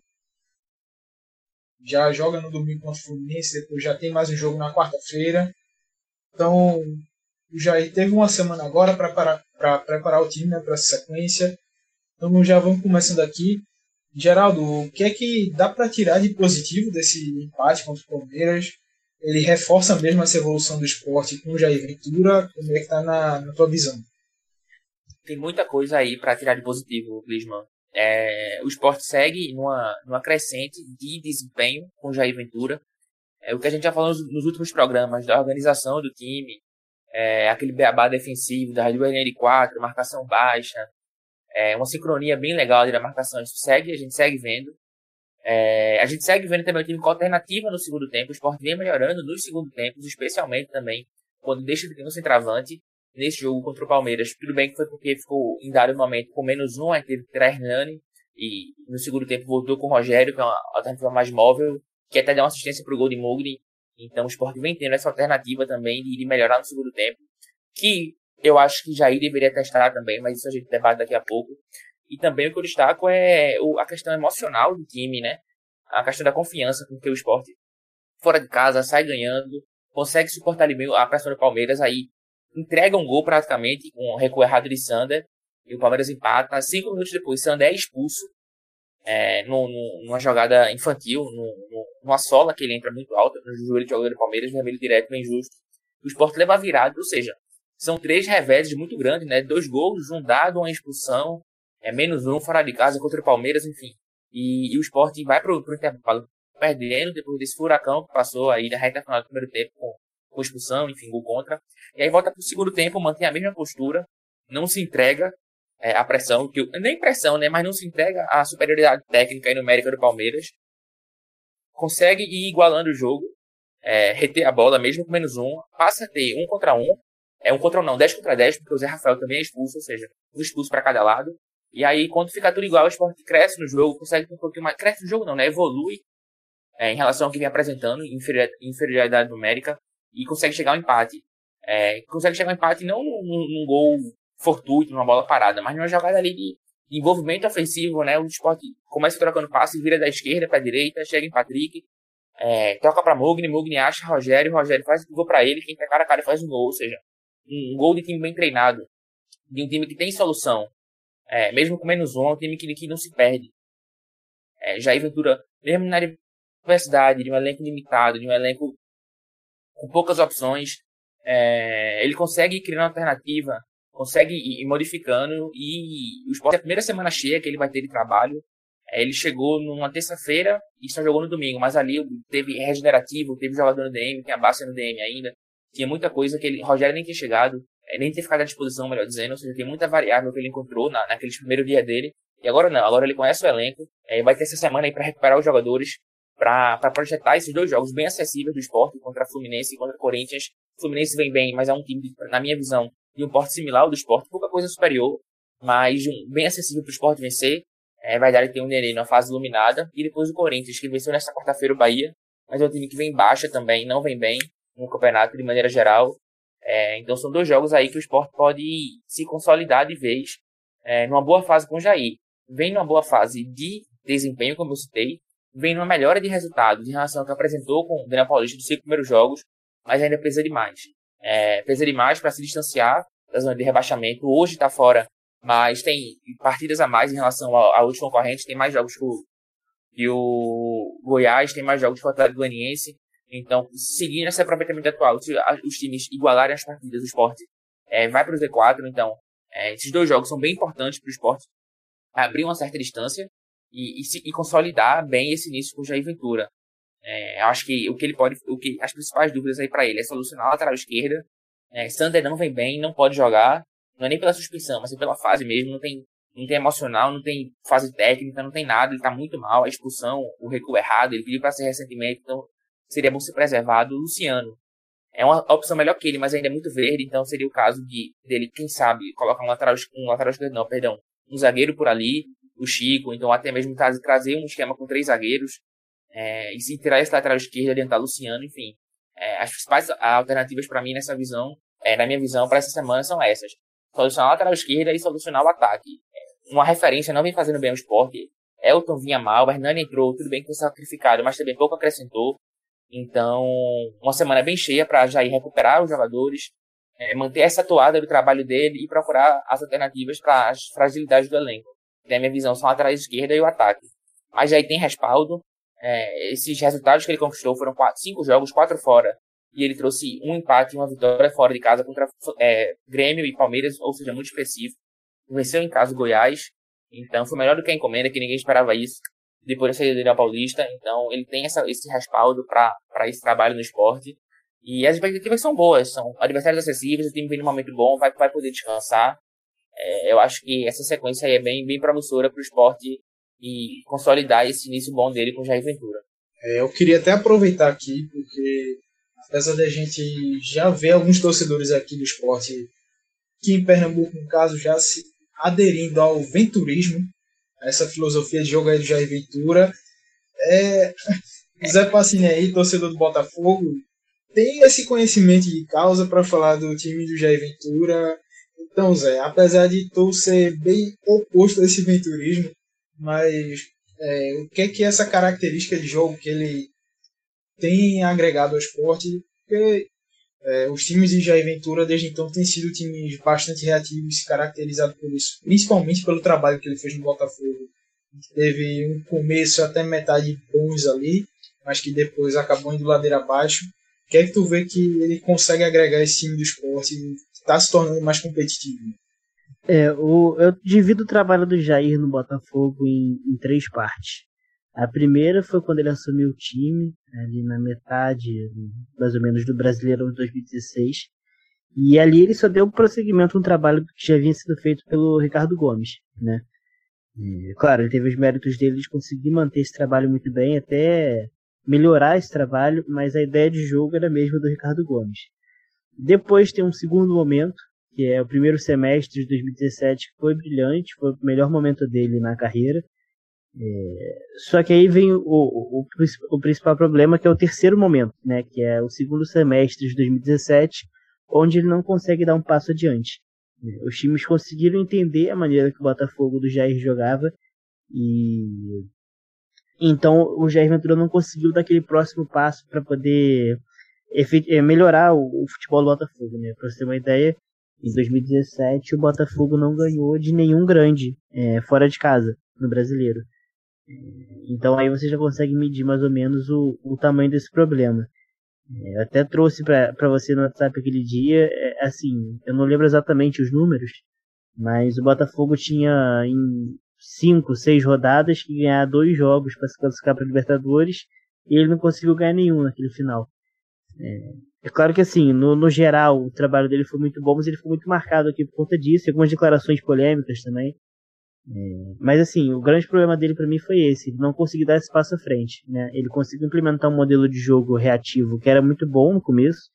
Já joga no domingo contra o Fluminense, depois já tem mais um jogo na quarta-feira. Então o Jair teve uma semana agora para preparar o time né, para essa sequência. Então já vamos começando aqui. Geraldo, o que é que dá para tirar de positivo desse empate contra o Palmeiras? Ele reforça mesmo essa evolução do esporte com o Jair Ventura? Como é que está na, na tua visão? Tem muita coisa aí para tirar de positivo, Glisman. É, o esporte segue numa, numa crescente de desempenho com Jair Ventura. É, o que a gente já falou nos, nos últimos programas, da organização do time, é, aquele beabá defensivo, da duas linhas de quatro, marcação baixa, é, uma sincronia bem legal ali da marcação. Gente segue, a gente segue vendo. É, a gente segue vendo também o time com alternativa no segundo tempo. O esporte vem melhorando nos segundo tempos, especialmente também quando deixa de ter um centroavante nesse jogo contra o Palmeiras. Tudo bem que foi porque ficou em dado momento com menos um, aí teve que Hernani e no segundo tempo voltou com o Rogério, que é uma alternativa mais móvel, que até deu uma assistência para o gol de Mugni. Então o Sport vem tendo essa alternativa também de, de melhorar no segundo tempo, que eu acho que Jair deveria testar também, mas isso a gente debate daqui a pouco. E também o que eu destaco é a questão emocional do time, né? A questão da confiança com que o esporte fora de casa sai ganhando, consegue suportar a pressão do Palmeiras, aí entrega um gol praticamente com um recuo errado de Sander, e o Palmeiras empata. Cinco minutos depois, Sander é expulso é, no, no, numa jogada infantil, no, numa sola que ele entra muito alta no joelho de jogador do Palmeiras, vermelho direto, bem justo. O Sport leva a virada, ou seja, são três reveses muito grandes, né? Dois gols, um dado, uma expulsão, é menos um fora de casa contra o Palmeiras, enfim. E, e o Sport vai pro, pro intervalo perdendo depois desse furacão que passou aí na reta final do primeiro tempo com, com expulsão, enfim, gol contra. E aí volta pro segundo tempo, mantém a mesma postura, não se entrega, é, a pressão, que nem pressão, né, mas não se entrega à superioridade técnica e numérica do Palmeiras. Consegue ir igualando o jogo, é, reter a bola mesmo com menos um, passa a ter um contra um, é um contra um não, 10 contra 10, porque o Zé Rafael também é expulso, ou seja, um expulso para cada lado. E aí, quando fica tudo igual, o esporte cresce no jogo, consegue um pouquinho mais. Cresce no jogo não, né? Evolui é, em relação ao que vem apresentando, inferioridade numérica, e consegue chegar ao empate. É, consegue chegar ao empate não num, num gol fortuito, numa bola parada, mas numa jogada ali de, envolvimento ofensivo, né? O esporte começa trocando passe, vira da esquerda para a direita, chega em Patrick, é, toca para Mogni, Mogni acha Rogério, Rogério faz o gol para ele, quem tá cara a cara faz um gol, ou seja, um, um, gol de time bem treinado, de um time que tem solução, é, mesmo com menos um, é um time que, que não se perde. É, Jair Ventura, mesmo na diversidade, de um elenco limitado, de um elenco com poucas opções, é, ele consegue criar uma alternativa consegue ir modificando e o esporte, a primeira semana cheia que ele vai ter de trabalho, é, ele chegou numa terça-feira e só jogou no domingo, mas ali teve regenerativo, teve jogador no DM, tem a base no DM ainda, tinha muita coisa que ele, Rogério nem tinha chegado, é, nem tinha ficado à disposição, melhor dizendo, ou seja, tem muita variável que ele encontrou na, naquele primeiro dia dele, e agora não, agora ele conhece o elenco, é, vai ter essa semana aí para recuperar os jogadores, para projetar esses dois jogos bem acessíveis do esporte contra Fluminense e contra Corinthians. Fluminense vem bem, mas é um time, na minha visão, de um porte similar ao do esporte, pouca coisa superior, mas um, bem acessível para o esporte vencer. É verdade que tem o Nenê na fase iluminada, e depois o Corinthians, que venceu nesta quarta-feira o Bahia, mas é um time que vem baixa também, não vem bem no campeonato de maneira geral. É, então são dois jogos aí que o esporte pode se consolidar de vez é, numa boa fase com o Jair. Vem numa boa fase de desempenho, como eu citei, vem numa melhora de resultados em relação ao que apresentou com o Daniel Paulista dos cinco primeiros jogos, mas ainda precisa de mais é, para se distanciar da zona de rebaixamento. Hoje está fora, mas tem partidas a mais em relação à última corrente. Tem mais jogos que o, que o Goiás, tem mais jogos que o Atlético Goianiense. Então, seguindo esse aproveitamento atual, se os times igualarem as partidas do esporte, é, vai para o Z4. Então, é, esses dois jogos são bem importantes para o esporte abrir uma certa distância e, e, se, e consolidar bem esse início com o Jair Ventura. É, acho que o que ele pode, o que as principais dúvidas aí para ele é solucionar a lateral esquerda. É, Sander não vem bem, não pode jogar, não é nem pela suspensão, mas é pela fase mesmo. Não tem, não tem emocional, não tem fase técnica, não tem nada. Ele tá muito mal, a expulsão, o recuo errado. Ele pediu para ser recentemente, então seria bom ser preservado. Luciano é uma opção melhor que ele, mas ainda é muito verde, então seria o caso de dele, quem sabe, colocar um lateral, um lateral esquerdo, não, perdão, um zagueiro por ali, o Chico, então até mesmo trazer um esquema com três zagueiros, é, e se tirar esse lateral esquerdo, adiantar Luciano, enfim. É, as principais alternativas para mim nessa visão, é, na minha visão, para essa semana são essas. Solucionar a lateral esquerda e solucionar o ataque. É, uma referência não vem fazendo bem o esporte. Elton vinha mal, Hernani entrou, tudo bem que foi sacrificado, mas também pouco acrescentou. Então, uma semana bem cheia para já ir recuperar os jogadores, é, manter essa toada do trabalho dele e procurar as alternativas para as fragilidades do elenco. Na minha visão, são a laterais esquerda e o ataque. Mas aí tem respaldo. É, esses resultados que ele conquistou foram quatro, cinco jogos, quatro fora. E ele trouxe um empate e uma vitória fora de casa contra é, Grêmio e Palmeiras, ou seja, muito específico. Venceu em casa o Goiás. Então foi melhor do que a encomenda, que ninguém esperava isso. Depois da saída dele ao Paulista. Então ele tem essa, esse respaldo para esse trabalho no esporte. E as expectativas são boas, são adversários acessíveis, o time vem num momento bom, vai, vai poder descansar. É, eu acho que essa sequência aí é bem, bem promissora para o esporte e consolidar esse início bom dele com o Jair Ventura. É, eu queria até aproveitar aqui, porque apesar da gente já ver alguns torcedores aqui do esporte, que em Pernambuco, no caso, já se aderindo ao venturismo, essa filosofia de jogo aí do Jair Ventura, é, Zé Passini aí, torcedor do Botafogo, tem esse conhecimento de causa para falar do time do Jair Ventura. Então, Zé, apesar de tu ser bem oposto a esse venturismo, mas é, o que é que essa característica de jogo que ele tem agregado ao esporte? Porque é, os times de Jair Ventura desde então têm sido times bastante reativos, caracterizados por isso, principalmente pelo trabalho que ele fez no Botafogo. Teve um começo até metade bons ali, mas que depois acabou indo ladeira abaixo que é que tu vê que ele consegue agregar esse time do esporte está se tornando mais competitivo? É, o, eu divido o trabalho do Jair no Botafogo em, em três partes. A primeira foi quando ele assumiu o time, ali na metade, mais ou menos, do Brasileirão de 2016. E ali ele só deu prosseguimento a um trabalho que já havia sido feito pelo Ricardo Gomes, né? E, claro, ele teve os méritos dele de conseguir manter esse trabalho muito bem, até melhorar esse trabalho, mas a ideia de jogo era mesmo do Ricardo Gomes. Depois tem um segundo momento, que é o primeiro semestre de 2017, que foi brilhante, foi o melhor momento dele na carreira. É, só que aí vem o, o, o, principal problema, que é o terceiro momento, né, que é o segundo semestre de 2017, onde ele não consegue dar um passo adiante. Os times conseguiram entender a maneira que o Botafogo do Jair jogava e então o Jair Ventura não conseguiu dar aquele próximo passo para poder melhorar o, futebol do Botafogo, né? Para você ter uma ideia, em 2017 o Botafogo não ganhou de nenhum grande é, fora de casa no Brasileiro. Então aí você já consegue medir mais ou menos o, o tamanho desse problema. Eu até trouxe para você no WhatsApp aquele dia, é, assim, eu não lembro exatamente os números, mas o Botafogo tinha em cinco, seis rodadas que ganhar dois jogos para se classificar para Libertadores e ele não conseguiu ganhar nenhum naquele final. É, é, claro que assim, no, no geral, o trabalho dele foi muito bom, mas ele foi muito marcado aqui por conta disso, e algumas declarações polêmicas também. É, mas assim, o grande problema dele para mim foi esse, não conseguiu dar esse passo à frente. Né? Ele conseguiu implementar um modelo de jogo reativo que era muito bom no começo,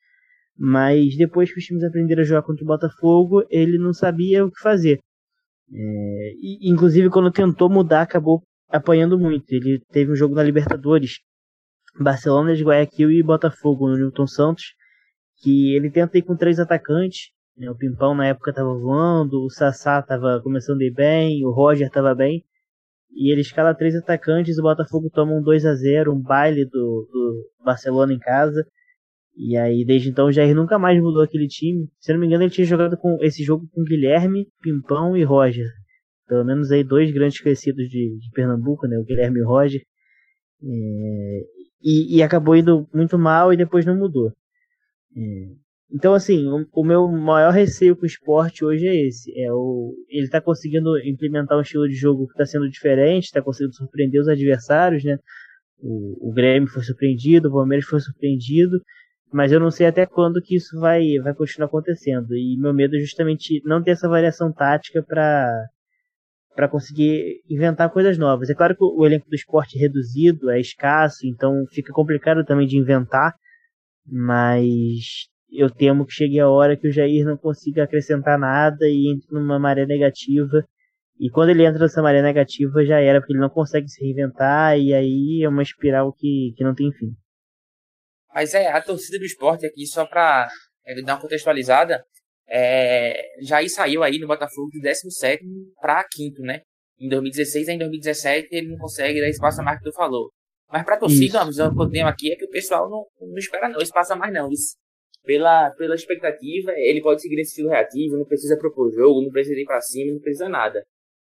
mas depois que os times aprenderam a jogar contra o Botafogo, ele não sabia o que fazer. É, e, inclusive, quando tentou mudar, acabou apanhando muito. Ele teve um jogo na Libertadores, Barcelona de Guayaquil e Botafogo no Newton Santos, que ele tenta ir com três atacantes. Né? O Pimpão na época estava voando, o Sassá estava começando a ir bem, o Roger estava bem. E ele escala três atacantes, o Botafogo toma um 2 a 0 um baile do, do Barcelona em casa. E aí, desde então, o Jair nunca mais mudou aquele time. Se não me engano, ele tinha jogado com esse jogo com Guilherme, Pimpão e Roger. Pelo menos aí dois grandes conhecidos de, de Pernambuco, né? O Guilherme e o Roger. É, e, e, acabou indo muito mal e depois não mudou. É, então, assim, o, o, meu maior receio com o esporte hoje é esse. É o, ele está conseguindo implementar um estilo de jogo que está sendo diferente, está conseguindo surpreender os adversários, né? O, o Grêmio foi surpreendido, o Palmeiras foi surpreendido, mas eu não sei até quando que isso vai, vai continuar acontecendo. E meu medo é justamente não ter essa variação tática para para conseguir inventar coisas novas. É claro que o elenco do esporte é reduzido, é escasso, então fica complicado também de inventar, mas eu temo que chegue a hora que o Jair não consiga acrescentar nada e entre numa maré negativa. E quando ele entra nessa maré negativa já era, porque ele não consegue se reinventar e aí é uma espiral que, que não tem fim. Mas é, a torcida do esporte aqui, só pra é, dar uma contextualizada, é, Jair saiu aí no Botafogo de 17 para quinto, né? Em 2016 e em 2017 ele não consegue dar espaço a mais que tu falou. Mas pra torcida, a visão que eu tenho aqui é que o pessoal não, não espera não, espaço a mais não. Isso. pela, pela expectativa, ele pode seguir esse estilo reativo, não precisa propor jogo, não precisa ir para cima, não precisa nada.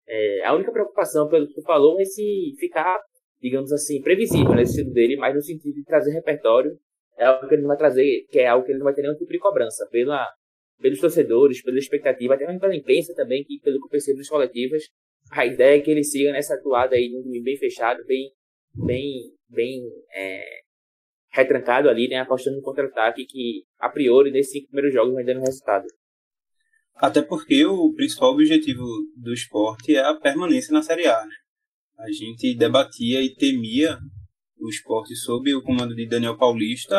É, a única preocupação, pelo que tu falou, é se ficar, digamos assim, previsível nesse estilo dele, mas no sentido de trazer repertório, é algo que ele não vai trazer, que é algo que ele não vai ter nenhum tipo de cobrança pela, pelos torcedores, pela expectativa, até mesmo pela imprensa também, que pelo que eu percebo nos coletivos, a ideia é que ele siga nessa atuada aí de um time bem fechado, bem, bem, bem é, retrancado ali, né, apostando no contra-ataque que, a priori, nesses cinco primeiros jogos vai dando resultado. Até porque o principal objetivo do esporte é a permanência na Série A, né? A gente debatia e temia o esporte sob o comando de Daniel Paulista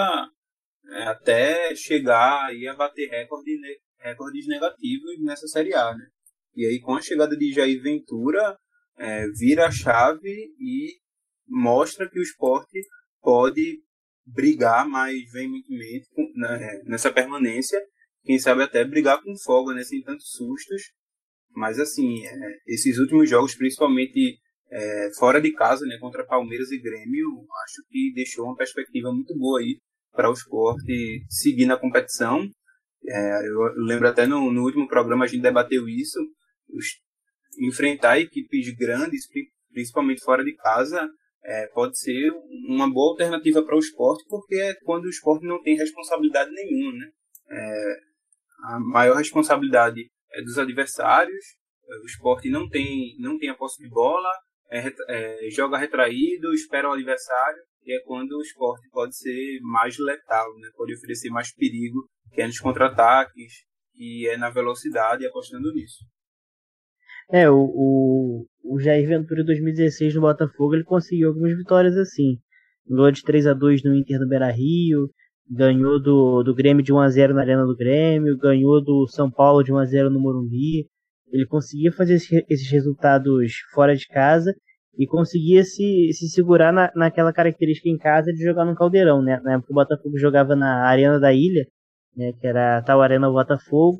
é, até chegar aí a bater recorde, recordes negativos nessa Série A, né? E aí com a chegada de Jair Ventura, é, vira a chave e mostra que o esporte pode brigar mais veementemente né, nessa permanência, quem sabe até brigar com folga, né, sem tantos sustos. Mas assim, é, esses últimos jogos, principalmente é, fora de casa, né, contra Palmeiras e Grêmio, acho que deixou uma perspectiva muito boa aí para o esporte seguir na competição. É, eu, lembro até no, no, último programa a gente debateu isso, os, enfrentar equipes grandes, principalmente fora de casa, é, pode ser uma boa alternativa para o esporte, porque é quando o esporte não tem responsabilidade nenhuma. Né? É, a maior responsabilidade é dos adversários, o esporte não tem, não tem a posse de bola, é, é, joga retraído, espera o adversário, e é quando o esporte pode ser mais letal, né? pode oferecer mais perigo, que é nos contra-ataques, que é na velocidade, apostando nisso. É, o, o, o Jair Ventura 2016 no Botafogo, ele conseguiu algumas vitórias assim. Ganhou de 3 a 2 no Inter do Beira-Rio, ganhou do, do Grêmio de 1 a 0 na Arena do Grêmio, ganhou do São Paulo de 1 a 0 no Morumbi. Ele conseguia fazer esses resultados fora de casa e conseguia se, se segurar na, naquela característica em casa de jogar no caldeirão, né? Na época o Botafogo jogava na Arena da Ilha, né? Que era a tal Arena Botafogo,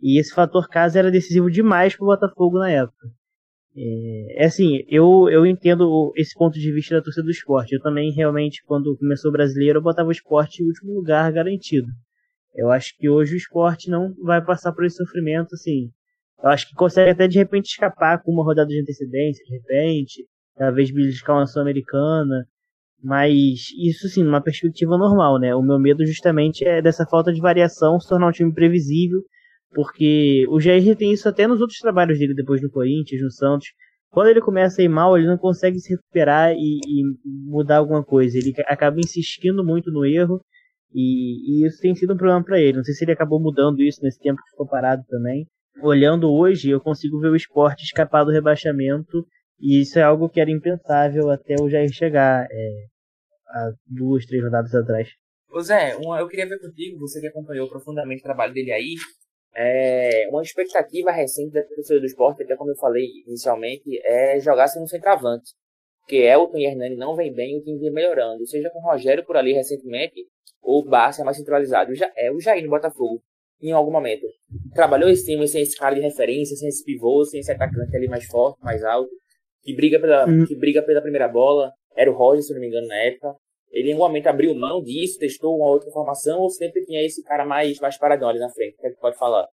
e esse fator casa era decisivo demais para o Botafogo na época. É, é, assim, eu, eu entendo esse ponto de vista da torcida do esporte. Eu também, realmente, quando começou o brasileiro, eu botava o esporte em último lugar garantido. Eu acho que hoje o esporte não vai passar por esse sofrimento, assim. Eu acho que consegue até de repente escapar com uma rodada de antecedência, de repente, talvez beliscar uma Sul-Americana, mas isso sim, numa perspectiva normal, né? O meu medo justamente é dessa falta de variação se tornar um time previsível porque o Jair tem isso até nos outros trabalhos dele, depois no Corinthians, no Santos. Quando ele começa a ir mal, ele não consegue se recuperar e, e mudar alguma coisa. Ele acaba insistindo muito no erro e, e isso tem sido um problema para ele. Não sei se ele acabou mudando isso nesse tempo que ficou parado também. Olhando hoje, eu consigo ver o esporte escapar do rebaixamento e isso é algo que era impensável até o Jair chegar é, há duas, três rodadas atrás. Ô Zé, uma, eu queria ver contigo, você que acompanhou profundamente o trabalho dele aí, é, uma expectativa recente da torcida do esporte, até como eu falei inicialmente, é jogar-se no centroavante. Porque Elton e Hernani não vem bem o time vem melhorando. Seja com o Rogério por ali recentemente, ou o Barça é mais centralizado. Já, é o Jair no Botafogo, em algum momento. Trabalhou esse time sem esse cara de referência, sem esse pivô, sem esse atacante ali mais forte, mais alto, que briga pela, hum. que briga pela primeira bola. Era o Roger, se não me engano, na época. Ele em algum momento abriu mão disso, testou uma outra formação, ou sempre tinha esse cara mais, mais paradão ali na frente? O que, é que pode falar?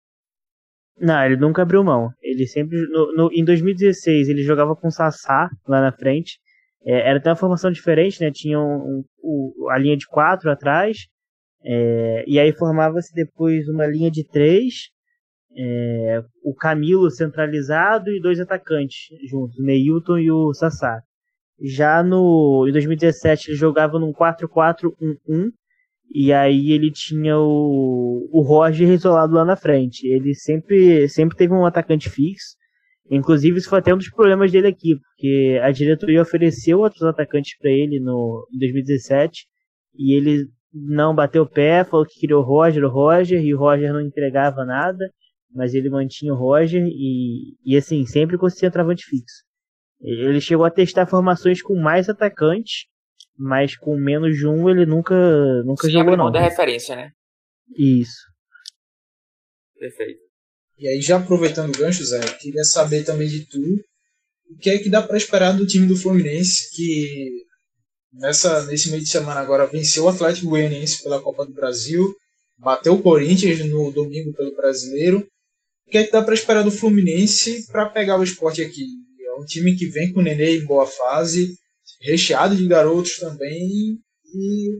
Não, ele nunca abriu mão. Ele sempre. No, no, em 2016, ele jogava com o Sassá lá na frente. É, era até uma formação diferente, né? Tinha um, um, a linha de quatro atrás. É, e aí formava-se depois uma linha de três. É, o Camilo centralizado e dois atacantes juntos, o Neilton e o Sassá. Já no em 2017 ele jogava num 4-4-1-1 e aí ele tinha o, o Roger isolado lá na frente. Ele sempre, sempre teve um atacante fixo. Inclusive, isso foi até um dos problemas dele aqui, porque a diretoria ofereceu outros atacantes para ele no, em 2017 e ele não bateu o pé, falou que queria o Roger, o Roger, e o Roger não entregava nada, mas ele mantinha o Roger e, e assim, sempre com esse centroavante fixo. Ele chegou a testar formações com mais atacantes, mas com menos de um ele nunca, nunca Sim, jogou não. da referência, né? Isso. Perfeito. E aí, já aproveitando o gancho, Zé, queria saber também de tu o que é que dá para esperar do time do Fluminense que nessa, nesse meio de semana agora venceu o Atlético Goianiense pela Copa do Brasil bateu o Corinthians no domingo pelo Brasileiro. Que é que dá para esperar do Fluminense para pegar o esporte aqui? É um time que vem com o Nenê em boa fase, recheado de garotos também. E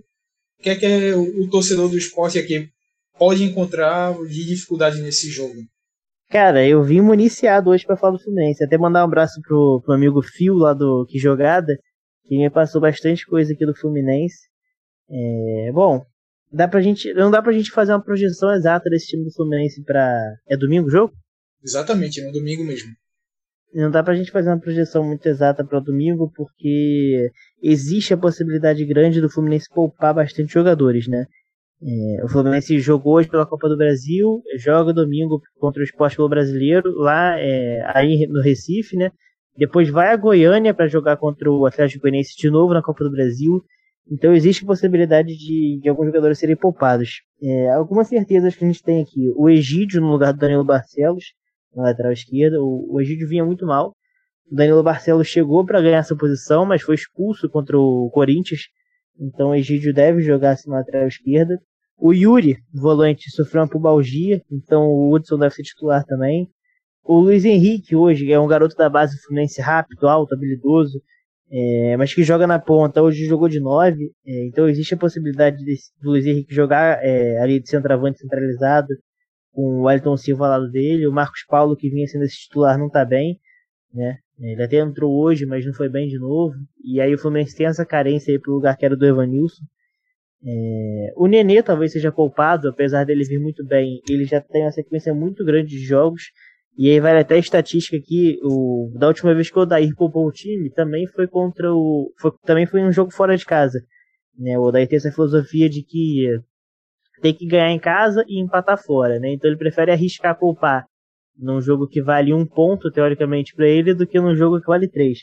o que é que é o, o torcedor do esporte aqui pode encontrar de dificuldade nesse jogo? Cara, eu vim municiado hoje para falar do Fluminense. Até mandar um abraço pro, pro amigo Fio lá do Que Jogada, que me passou bastante coisa aqui do Fluminense. É, bom, dá pra gente, não dá pra gente fazer uma projeção exata desse time do Fluminense para É domingo o jogo? Exatamente, é no domingo mesmo. Não dá pra gente fazer uma projeção muito exata para o domingo, porque existe a possibilidade grande do Fluminense poupar bastante jogadores, né? É, o Fluminense jogou hoje pela Copa do Brasil, joga domingo contra o Esporte Clube Brasileiro, lá é, aí no Recife, né? Depois vai a Goiânia para jogar contra o Atlético Goianiense de novo na Copa do Brasil. Então existe possibilidade de, de alguns jogadores serem poupados. É, algumas certezas que a gente tem aqui. O Egídio no lugar do Danilo Barcelos, na lateral esquerda. O, o Egídio vinha muito mal. O Danilo Barcelos chegou para ganhar essa posição, mas foi expulso contra o Corinthians. Então o Egídio deve jogar assim na lateral esquerda. O Yuri, volante, sofreu uma pubalgia, então o Hudson deve ser titular também. O Luiz Henrique hoje é um garoto da base do Fluminense rápido, alto, habilidoso é, mas que joga na ponta, hoje jogou de 9, é, então existe a possibilidade de, do Luiz Henrique jogar é, ali de centroavante centralizado, com o Wellington Silva ao lado dele, o Marcos Paulo, que vinha sendo esse titular, não está bem, né? Ele até entrou hoje, mas não foi bem de novo. E aí o Fluminense tem essa carência aí pro lugar que era do Evanilson. É, o Nenê talvez seja poupado, apesar dele vir muito bem. Ele já tem uma sequência muito grande de jogos. E aí vale até a estatística aqui, o, da última vez que o Odair poupou o time, também foi contra o. Foi, também foi um jogo fora de casa. Né? O Odair tem essa filosofia de que tem que ganhar em casa e empatar fora, né? Então ele prefere arriscar poupar num jogo que vale um ponto, teoricamente, para ele, do que num jogo que vale três.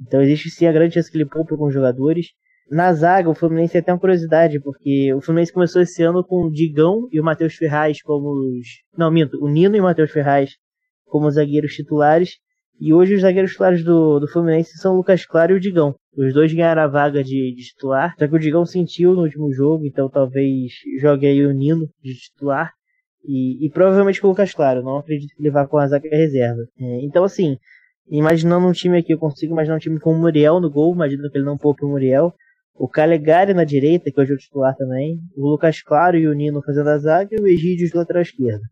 Então existe sim a grande chance que ele poupa com os jogadores. Na zaga, o Fluminense tem até uma curiosidade, porque o Fluminense começou esse ano com o Digão e o Matheus Ferraz como os. Não, minto, o Nino e o Matheus Ferraz como zagueiros titulares. E hoje os zagueiros titulares do, do Fluminense são o Lucas Claro e o Digão. Os dois ganharam a vaga de, de, titular, só que o Digão sentiu no último jogo, então talvez jogue aí o Nino de titular. E, e provavelmente com o Lucas Claro, não acredito que ele vá com a zaga reserva. É, então assim, imaginando um time aqui, eu consigo imaginar um time com o Muriel no gol, imagino que ele não poupe o Muriel. O Calegari na direita, que hoje é o titular também. O Lucas Claro e o Nino fazendo a zaga e o Egídio de lateral esquerda.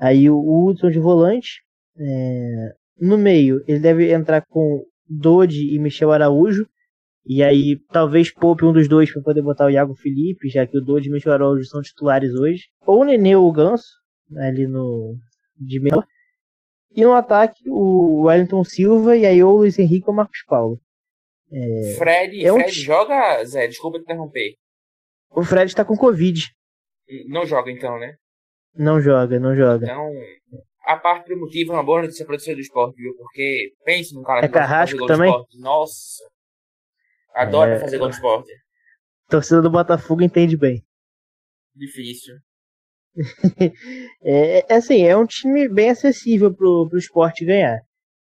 Aí o Hudson de volante. É, no meio, ele deve entrar com Dodi e Michel Araújo. E aí talvez poupe um dos dois para poder botar o Iago Felipe, já que o Dodi e o Michel Araújo são titulares hoje. Ou o Nenê ou o Ganso, né, ali no de meio. E no ataque, o Wellington Silva e aí ou o Luiz Henrique ou o Marcos Paulo. É, Fred, é um... Fred joga, Zé, desculpa te interromper. O Fred tá com Covid. Não joga então, né? Não joga, não joga. Então, a parte primitiva é uma boa notícia para o do esporte, viu? Porque pense num cara é que Carrasco gol também? Nossa, adora é... fazer gol de esporte. Torcida do Botafogo entende bem. Difícil. é, é, assim, é um time bem acessível pro, pro esporte ganhar.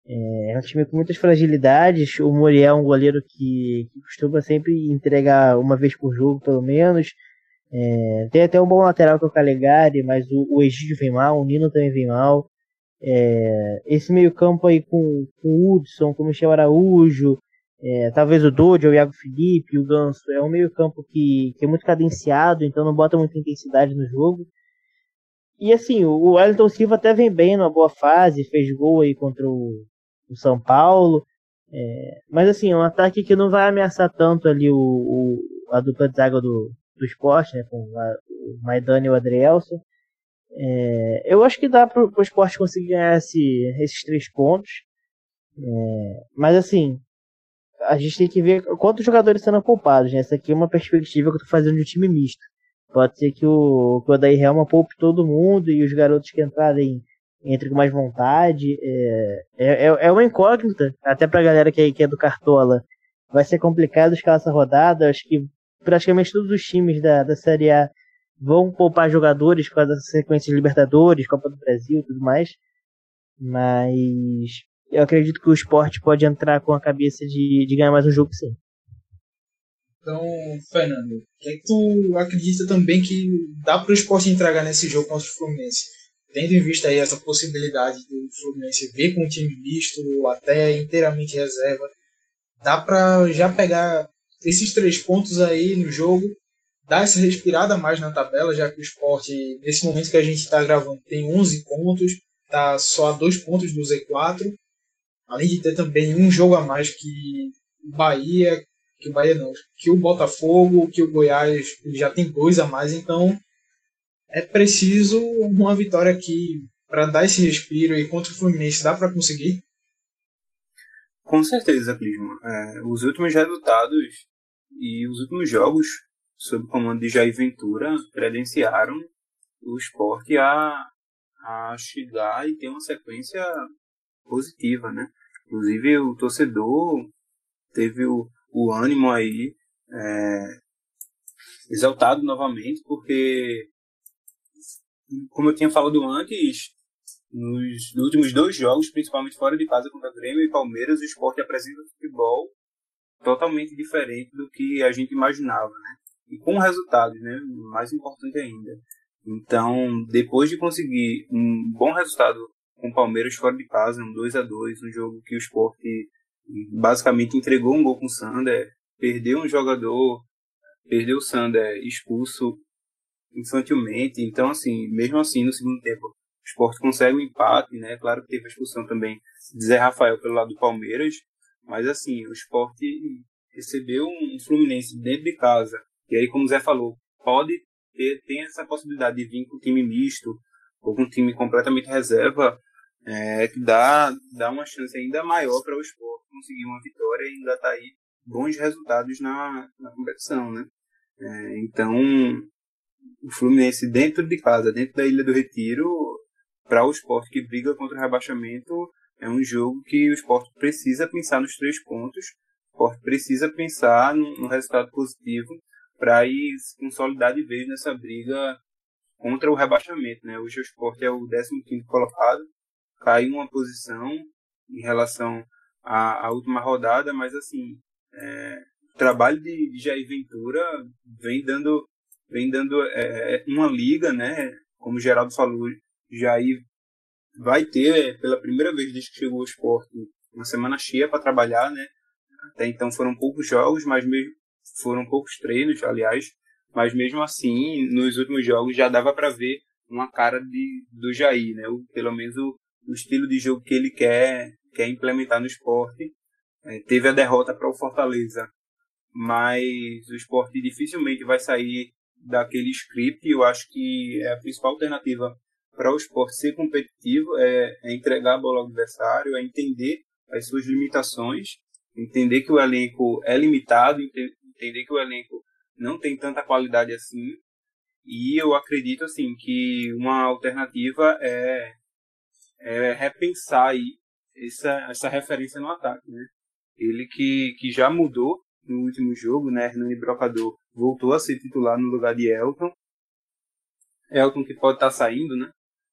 É, é um time com muitas fragilidades. O Muriel é um goleiro que, que costuma sempre entregar uma vez por jogo, pelo menos. É, tem até um bom lateral que é o Calegari, mas o, o Egídio vem mal, o Nino também vem mal. É, esse meio campo aí com, com o Hudson, com o Michel Araújo, é, talvez o Dodge, o Iago Felipe, o Ganso, é um meio campo que, que é muito cadenciado, então não bota muita intensidade no jogo. E assim, o Wellington Silva até vem bem numa boa fase, fez gol aí contra o, o São Paulo. É, mas assim, é um ataque que não vai ameaçar tanto ali o, o a dupla de zaga do, do esporte, né, com o Maidana e o Adrielson. É, eu acho que dá para o esporte conseguir ganhar esse, esses três pontos. É, mas assim, a gente tem que ver quantos jogadores sendo poupados. Né? Essa aqui é uma perspectiva que eu estou fazendo de um time misto. Pode ser que o, que o Odair Helma poupe todo mundo e os garotos que entrarem entrem com mais vontade. É, é, é, é uma incógnita, até para a galera que, que é do Cartola. Vai ser complicado escalar essa rodada. Acho que praticamente todos os times da, da Série A vão poupar jogadores com as sequências de Libertadores, Copa do Brasil e tudo mais. Mas eu acredito que o esporte pode entrar com a cabeça de, de ganhar mais um jogo sim. Então, Fernando, o é que tu acredita também que dá para o esporte entregar nesse jogo contra o Fluminense? Tendo em vista aí essa possibilidade do Fluminense vir com um time misto até inteiramente reserva, dá para já pegar esses três pontos aí no jogo, dar essa respirada mais na tabela, já que o esporte, nesse momento que a gente está gravando, tem 11 pontos, está só a dois pontos do Z4, além de ter também um jogo a mais que o Bahia, que o Bahia não, que o Botafogo, que o Goiás já tem dois a mais, então é preciso uma vitória aqui para dar esse respiro e contra o Fluminense dá para conseguir? Com certeza, Clisman. É, os últimos resultados e os últimos jogos sob o comando de Jair Ventura credenciaram o esporte a, a chegar e ter uma sequência positiva, né? Inclusive o torcedor teve o, o ânimo aí é, exaltado novamente, porque, como eu tinha falado antes, nos, últimos dois jogos, principalmente fora de casa contra Grêmio e Palmeiras, o esporte apresenta futebol totalmente diferente do que a gente imaginava, né? E com resultados, né? Mais importante ainda. Então, depois de conseguir um bom resultado com o Palmeiras fora de casa, um 2 a 2 um jogo que o esporte basicamente entregou um gol com o Sander, perdeu um jogador, perdeu o Sander expulso infantilmente. Então, assim, mesmo assim, no segundo tempo, o esporte consegue um empate, né? Claro que teve a expulsão também de Zé Rafael pelo lado do Palmeiras, mas assim, o esporte recebeu um Fluminense dentro de casa. E aí, como o Zé falou, pode ter tem essa possibilidade de vir com um time misto ou com um time completamente reserva, é, que dá, dá uma chance ainda maior para o esporte conseguir uma vitória e ainda tá aí bons resultados na, na competição, né? É, então, o Fluminense dentro de casa, dentro da Ilha do Retiro, para o esporte que briga contra o rebaixamento, é um jogo que o esporte precisa pensar nos três pontos, o esporte precisa pensar no, resultado positivo para ir se consolidar de vez nessa briga contra o rebaixamento. Né? Hoje o esporte é o 15 colocado, caiu uma posição em relação à, à última rodada, mas assim, é, o trabalho de, de Jair Ventura vem dando, vem dando é, uma liga, né? como o Geraldo falou, Jair vai ter, pela primeira vez desde que chegou ao esporte, uma semana cheia para trabalhar, né? Até então foram poucos jogos, mas mesmo, foram poucos treinos, aliás, mas mesmo assim, nos últimos jogos já dava para ver uma cara de, do Jair, né? O, pelo menos o, o estilo de jogo que ele quer, quer implementar no esporte. É, teve a derrota para o Fortaleza, mas o esporte dificilmente vai sair daquele script. Eu acho que é a principal alternativa para o esporte ser competitivo é, é, entregar a bola ao adversário, é entender as suas limitações, entender que o elenco é limitado, entender que o elenco não tem tanta qualidade assim. E eu acredito assim que uma alternativa é, é repensar aí essa, essa referência no ataque, né? Ele que, que já mudou no último jogo, né? Hernani Brocador voltou a ser titular no lugar de Elton. Elton que pode estar tá saindo, né?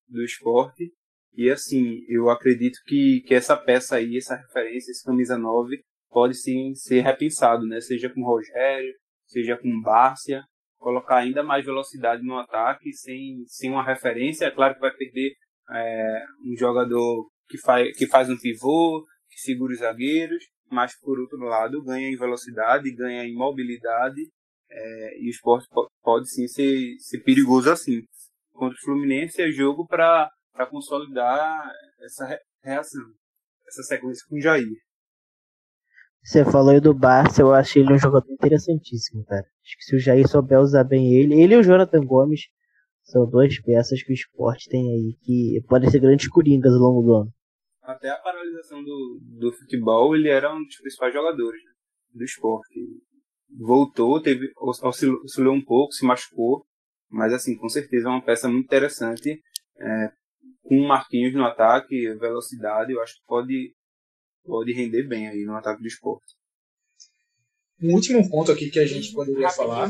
Do esporte. E assim, eu acredito que, que essa peça aí, essa referência, esse camisa 9, pode sim ser repensado, né? Seja com Rogério, seja com Bárcia, colocar ainda mais velocidade no ataque, sem, sem uma referência. É claro que vai perder é, um jogador que faz, que faz um pivô, que segura os zagueiros, mas por outro lado ganha em velocidade, ganha em mobilidade, é, e o esporte pode sim ser, ser perigoso assim contra o Fluminense é jogo para consolidar essa reação, essa sequência com o Jair. Você falou aí do Barça, eu achei ele um jogador interessantíssimo, cara. Acho que se o Jair souber usar bem ele, ele e o Jonathan Gomes são duas peças que o esporte tem aí que podem ser grandes coringas ao longo do ano. Até a paralisação do, do futebol, ele era um dos principais jogadores né, do esporte. Voltou, teve oscilou, oscilou um pouco, se machucou, mas, assim, com certeza é uma peça muito interessante. É, com Marquinhos no ataque, velocidade, eu acho que pode, pode render bem aí no ataque do esporte. Um último ponto aqui que a gente poderia falar.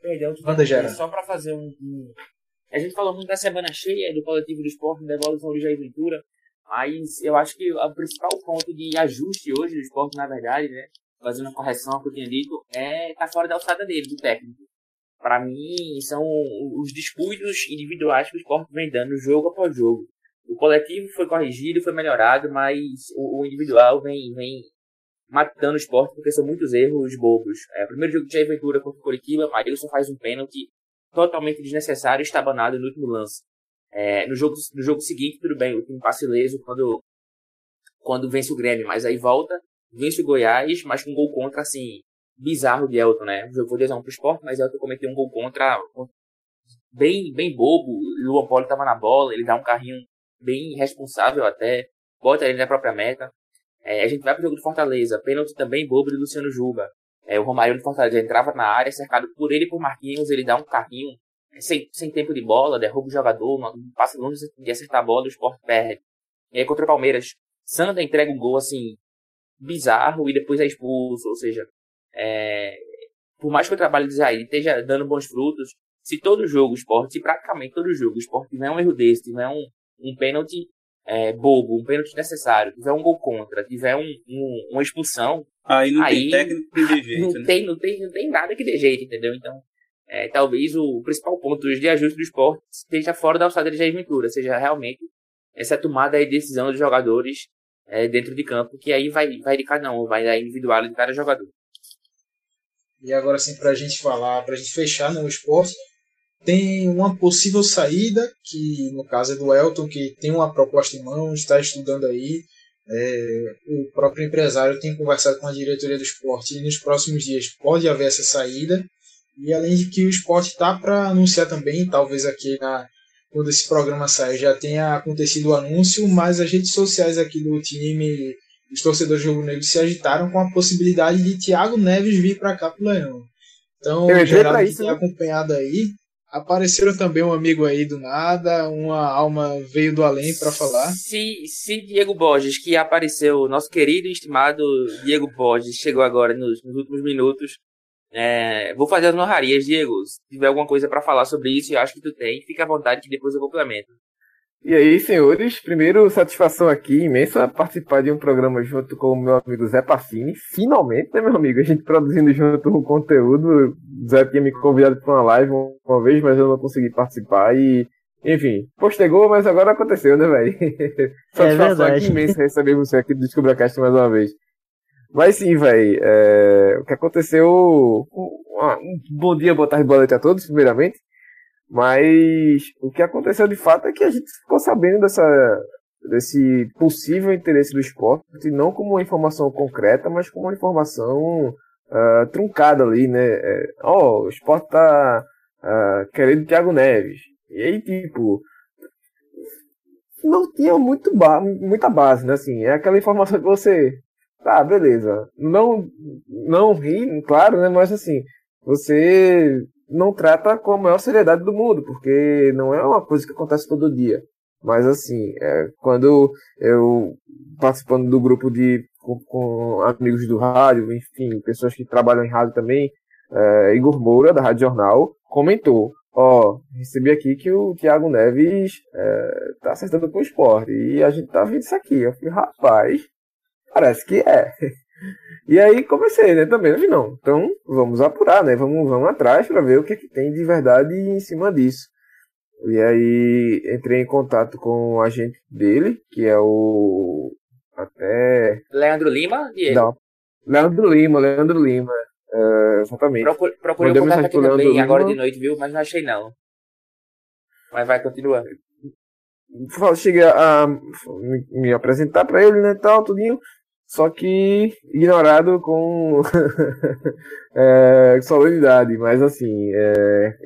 Perdão, Manda, Gera. Só para fazer um, um, A gente falou muito da semana cheia do coletivo do esporte, da evolução do Jair Ventura, mas eu acho que o principal ponto de ajuste hoje do esporte, na verdade, né, fazendo uma correção ao que eu tinha dito, é tá fora da alçada dele, do técnico. Para mim, são os descuidos individuais que o esporte vem dando jogo após jogo. O coletivo foi corrigido, foi melhorado, mas o, o individual vem, vem matando o esporte porque são muitos erros bobos. É, o primeiro jogo de Jair Ventura contra o Curitiba, Maílson faz um pênalti totalmente desnecessário e estabanado no último lance. É, no, jogo, no jogo seguinte, tudo bem, o time passa ileso quando, quando vence o Grêmio, mas aí volta, vence o Goiás, mas com um gol contra, assim, bizarro de Elton, né? Dizer um pro esporte, mas Elton cometeu um gol contra bem, bem bobo. Luan Poli tava na bola, ele dá um carrinho bem responsável até, bota ele na própria meta. É, a gente vai pro jogo do Fortaleza, pênalti também bobo de Luciano Juba. É, o Romário do Fortaleza entrava na área, cercado por ele e por Marquinhos, ele dá um carrinho é, sem, sem tempo de bola, derruba o jogador, passa longe de acertar a bola, o Sport perde. E aí contra o Palmeiras, Sanda entrega um gol assim, bizarro e depois é expulso, ou seja, é, por mais que o trabalho de Zaire esteja dando bons frutos, se todo jogo o Sport, se praticamente todo jogo o Sport tiver um erro desse, tiver um, um pênalti é, bobo, um pênalti necessário, tiver um gol contra, tiver um, um, uma expulsão, aí não aí, tem técnico que dê jeito, não, né? tem, não, tem, não tem nada que dê jeito, entendeu? Então, é, talvez o principal ponto de ajuste do esporte esteja fora da alçada de Jair Ventura, seja realmente essa tomada de decisão dos jogadores é, dentro de campo, que aí vai, vai de cada um, vai da individual de cada jogador. E agora sim, para a gente falar, para a gente fechar no esporte, tem uma possível saída, que no caso é do Elton, que tem uma proposta em mãos, está estudando aí. É, o próprio empresário tem conversado com a diretoria do esporte e nos próximos dias pode haver essa saída. E além de que o esporte está para anunciar também, talvez aqui na, quando esse programa sair já tenha acontecido o anúncio, mas as redes sociais aqui do time, os torcedores do Jogo Negro se agitaram com a possibilidade de Thiago Neves vir para cá pro Leão. Então, Eu Geraldo que isso, tem né? acompanhado aí, apareceram também um amigo aí do nada, uma alma veio do além para falar. Se, se Diego Borges, que apareceu, nosso querido e estimado Diego Borges, chegou agora nos, nos últimos minutos, é, vou fazer as honrarias, Diego. Se tiver alguma coisa para falar sobre isso, eu acho que tu tem, fica à vontade que depois eu complemento. E aí, senhores, primeiro, satisfação aqui imensa participar de um programa junto com o meu amigo Zé Passini. Finalmente, né, meu amigo? A gente produzindo junto um conteúdo. O Zé tinha me convidado para uma live uma vez, mas eu não consegui participar. E, enfim, postergou, mas agora aconteceu, né, velho? satisfação verdade. aqui imensa receber você aqui do DescubraCast mais uma vez. Mas sim, velho, é, o que aconteceu. Um bom dia, boa tarde, boa noite a todos, primeiramente. Mas o que aconteceu de fato é que a gente ficou sabendo dessa, desse possível interesse do esporte, não como uma informação concreta, mas como uma informação ah, truncada ali, né? É, Ó, o esporte tá ah, querendo Thiago Neves. E aí, tipo, não tinha muito ba muita base, né? Assim, é aquela informação que você. Tá, beleza. Não, não ri, claro, né? Mas assim, você não trata com a maior seriedade do mundo, porque não é uma coisa que acontece todo dia. Mas assim, é, quando eu participando do grupo de com, com amigos do rádio, enfim, pessoas que trabalham em rádio também, é, Igor Moura, da Rádio Jornal, comentou, ó, recebi aqui que o Thiago Neves é, tá acertando com o esporte, e a gente tá vendo isso aqui. Eu falei, rapaz, parece que é. E aí comecei, né, também, não, então vamos apurar, né, vamos, vamos atrás para ver o que, que tem de verdade em cima disso. E aí entrei em contato com o agente dele, que é o até Leandro Lima, Diego. não, Leandro Lima, Leandro Lima, é, exatamente. Procure, procurei o Mandei contato mensagem aqui também, Leandro agora Lima. de noite, viu? Mas não achei não. Mas vai, continua. Fala- cheguei a me, me apresentar pra ele, né, tal, tudinho. Só que ignorado com é, solenidade, mas assim, é,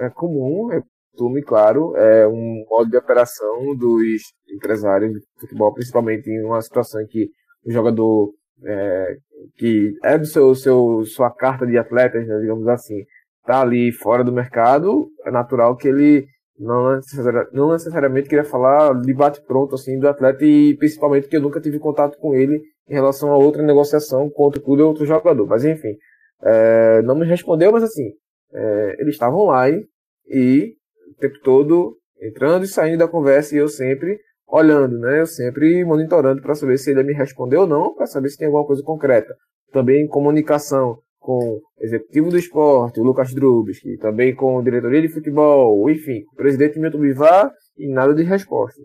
é, é comum, é costume, claro, é um modo de operação dos empresários de futebol, principalmente em uma situação em que o jogador é, que é do seu, seu sua carta de atletas, né, digamos assim, tá ali fora do mercado, é natural que ele não, necessari- não necessariamente queria falar de bate pronto assim do atleta e principalmente que eu nunca tive contato com ele em relação a outra negociação com outro clube ou outro jogador. Mas enfim, é, não me respondeu, mas assim, é, ele estava online e o tempo todo entrando e saindo da conversa e eu sempre olhando, né? Eu sempre monitorando para saber se ele me responder ou não, para saber se tem alguma coisa concreta. também em comunicação com o executivo do esporte, o Lucas Drubski, também com a diretoria de futebol, enfim, o presidente Milton Bivar e nada de respostas.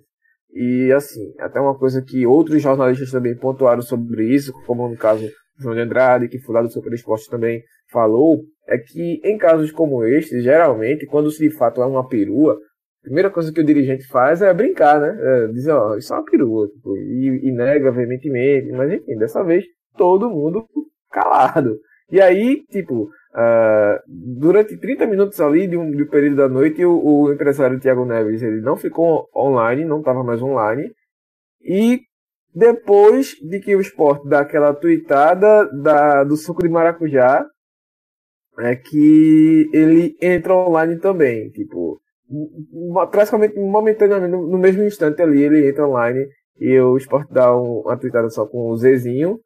E assim, até uma coisa que outros jornalistas também pontuaram sobre isso, como no caso João de Andrade, que foi lá do Super Esporte também falou, é que em casos como este, geralmente, quando se de fato é uma perua, a primeira coisa que o dirigente faz é brincar, né? É dizer, ó, isso é uma perua, tipo, e, e nega veementemente, mas enfim, dessa vez todo mundo calado. E aí, tipo, uh, durante 30 minutos ali de um, de um período da noite, o, o empresário Thiago Neves ele não ficou online, não estava mais online. E depois de que o esporte dá aquela tuitada da, do suco de maracujá, é que ele entra online também. Tipo, praticamente momentaneamente, no, no mesmo instante ali, ele entra online e o esporte dá um, uma tuitada só com o Zezinho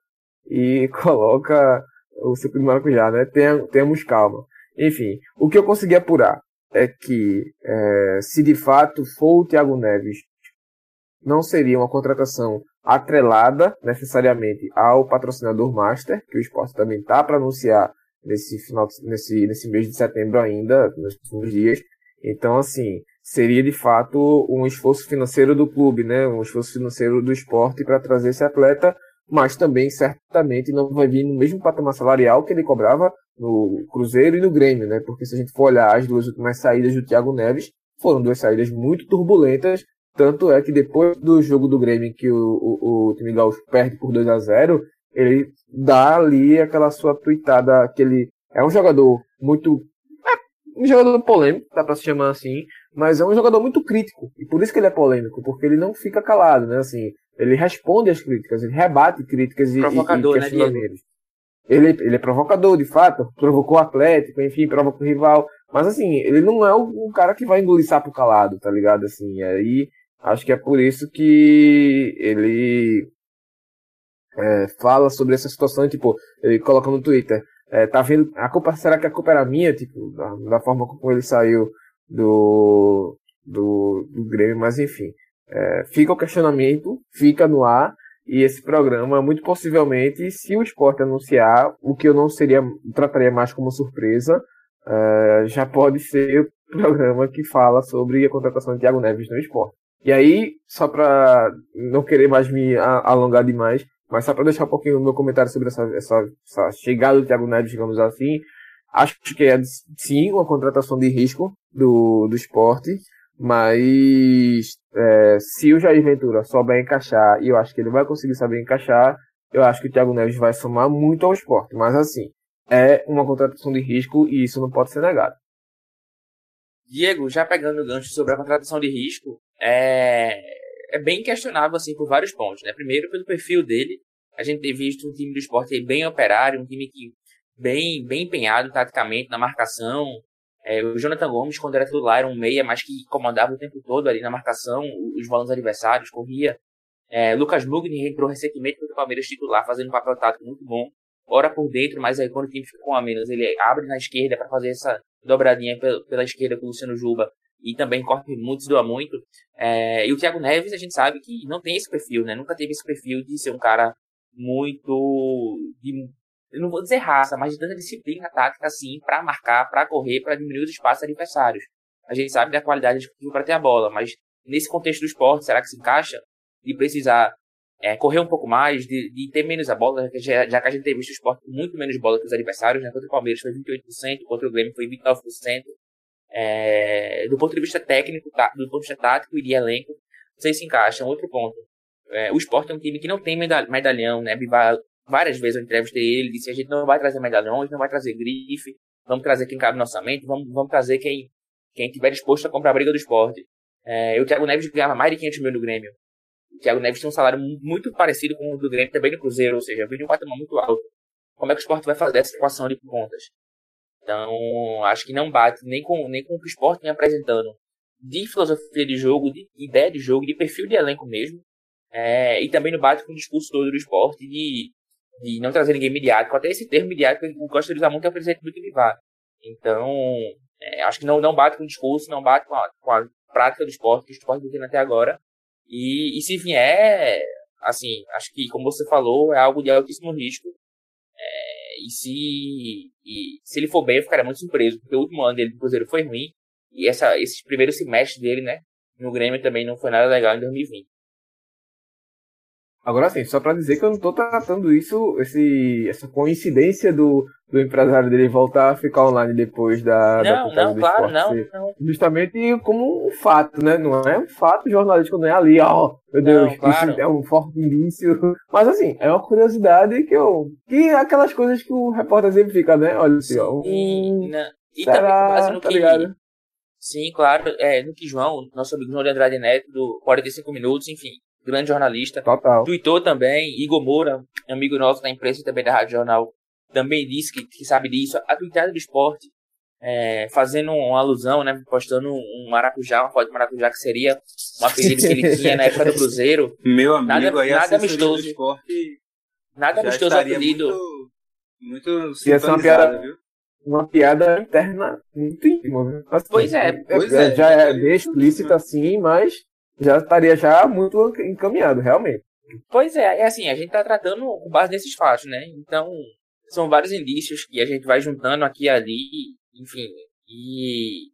e coloca o suco de maracujá, né? temos calma. Enfim, o que eu consegui apurar é que é, se de fato for o Thiago Neves, não seria uma contratação atrelada necessariamente ao patrocinador master, que o esporte também está para anunciar nesse final nesse, nesse mês de setembro ainda, nos próximos dias. Então, assim, seria de fato um esforço financeiro do clube, né? Um esforço financeiro do esporte para trazer esse atleta mas também certamente não vai vir no mesmo patamar salarial que ele cobrava no Cruzeiro e no Grêmio, né? Porque se a gente for olhar as duas últimas saídas do Thiago Neves, foram duas saídas muito turbulentas, tanto é que depois do jogo do Grêmio que o, o, o time gaúcho perde por 2 a 0 ele dá ali aquela sua tuitada, que ele é um jogador muito é, um jogador polêmico, dá para se chamar assim, mas é um jogador muito crítico, e por isso que ele é polêmico, porque ele não fica calado, né? Assim, ele responde às críticas, ele rebate críticas e, provocador, e, e questionamentos. Né, ele, ele é provocador, de fato, provocou o Atlético, enfim, provoca o rival. Mas assim, ele não é um cara que vai engolir sapo calado, tá ligado? Assim, aí acho que é por isso que ele é, fala sobre essa situação, tipo, ele coloca no Twitter, é, tá vendo, a culpa, será que a culpa era minha, tipo, da, da forma como ele saiu do, do, do Grêmio, mas enfim. É, fica o questionamento, fica no ar, e esse programa, muito possivelmente, se o esporte anunciar, o que eu não seria, trataria mais como surpresa, é, já pode ser o programa que fala sobre a contratação de Thiago Neves no esporte. E aí, só para não querer mais me alongar demais, mas só para deixar um pouquinho o meu comentário sobre essa, essa, essa chegada do Thiago Neves, digamos assim, acho que é sim uma contratação de risco do, do esporte, mas é, se o Jair Ventura souber encaixar, e eu acho que ele vai conseguir saber encaixar, eu acho que o Thiago Neves vai somar muito ao esporte. Mas assim, é uma contratação de risco e isso não pode ser negado. Diego, já pegando o gancho sobre a contratação de risco, é, é bem questionável assim por vários pontos. Né? Primeiro, pelo perfil dele, a gente tem visto um time do esporte bem operário, um time que bem, bem empenhado taticamente na marcação, é, o Jonathan Gomes, quando era titular, era um meia, mas que comandava o tempo todo ali na marcação, os volantes adversários, corria. É, Lucas Mugni entrou recentemente contra o Palmeiras titular, fazendo um papel tático muito bom. Ora por dentro, mas aí quando o time fica com a menos, ele abre na esquerda para fazer essa dobradinha pela, pela, esquerda com o Luciano Juba e também corre muito, se doa muito. É, e o Thiago Neves, a gente sabe que não tem esse perfil, né? Nunca teve esse perfil de ser um cara muito. de eu não vou dizer raça, mas de tanta disciplina tática assim para marcar, para correr, para diminuir os espaços adversários. A gente sabe da qualidade de para ter a bola, mas nesse contexto do esporte, será que se encaixa? De precisar é, correr um pouco mais, de, de, ter menos a bola, já, já que a gente tem visto o esporte com muito menos bola que os adversários, né? Contra o Palmeiras foi 28%, contra o Grêmio foi 29%. É, do ponto de vista técnico, tá, do ponto de vista tático e de elenco, não sei se encaixa. Um outro ponto. É, o esporte é um time que não tem medalhão, né? Várias vezes eu entrevistei ele, disse a gente não vai trazer medalhões, não vai trazer grife, vamos trazer quem cabe no orçamento, vamos, vamos trazer quem, quem tiver disposto a comprar a briga do esporte. É, o Thiago Neves ganhava mais de 500 mil no Grêmio. O Thiago Neves tem um salário muito parecido com o do Grêmio também no Cruzeiro, ou seja, veio de um patamar muito alto. Como é que o esporte vai fazer essa equação de contas? Então, acho que não bate nem com, nem com o que o esporte vem apresentando de filosofia de jogo, de ideia de jogo, de perfil de elenco mesmo. É, e também não bate com o discurso todo do esporte de de não trazer ninguém midiático. Até esse termo midiático eu gosto de usar muito é o presidente do Bivar. Então, é, acho que não, não bate com o discurso, não bate com a, com a prática do esporte que o esporte tem até agora. E, e se vier, assim, acho que, como você falou, é algo de altíssimo risco. e se, e se ele for bem, eu ficaria muito surpreso, porque o último ano dele do Cruzeiro foi ruim, e essa, esse primeiro semestre dele, né, no Grêmio também não foi nada legal em 2020. Agora sim, só para dizer que eu não tô tratando isso, esse, essa coincidência do, do empresário dele voltar a ficar online depois da. Não, da não, claro, não, não. Justamente como um fato, né? Não é um fato jornalístico, não é ali, ó, meu Deus, Não, claro. isso é um forte indício. Mas assim, é uma curiosidade que eu. Que é aquelas coisas que o repórter sempre fica, né? Olha assim, ó. E, na- e Será? também com base no Tá que. ligado? Sim, claro, é, no que João, nosso amigo João de Andrade Neto, do 45 Minutos, enfim, grande jornalista, Total. Tuitou também, Igor Moura, amigo nosso da imprensa e também da Rádio Jornal, também disse que, que sabe disso. A tuitada do esporte, é, fazendo uma alusão, né, postando um maracujá, uma foto de maracujá que seria um apelido que ele tinha na época do Cruzeiro. Meu amigo, Nada- aí a nada assessoria do amistoso. esporte Nada amistoso apelido. Muito, muito Ia ser uma piada- viu? Uma piada interna muito íntima? Assim, Pois é, pois é. Já é bem explícita assim, mas já estaria já muito encaminhado, realmente. Pois é, é assim, a gente tá tratando com base nesses fatos, né? Então, são vários indícios que a gente vai juntando aqui e ali, enfim, e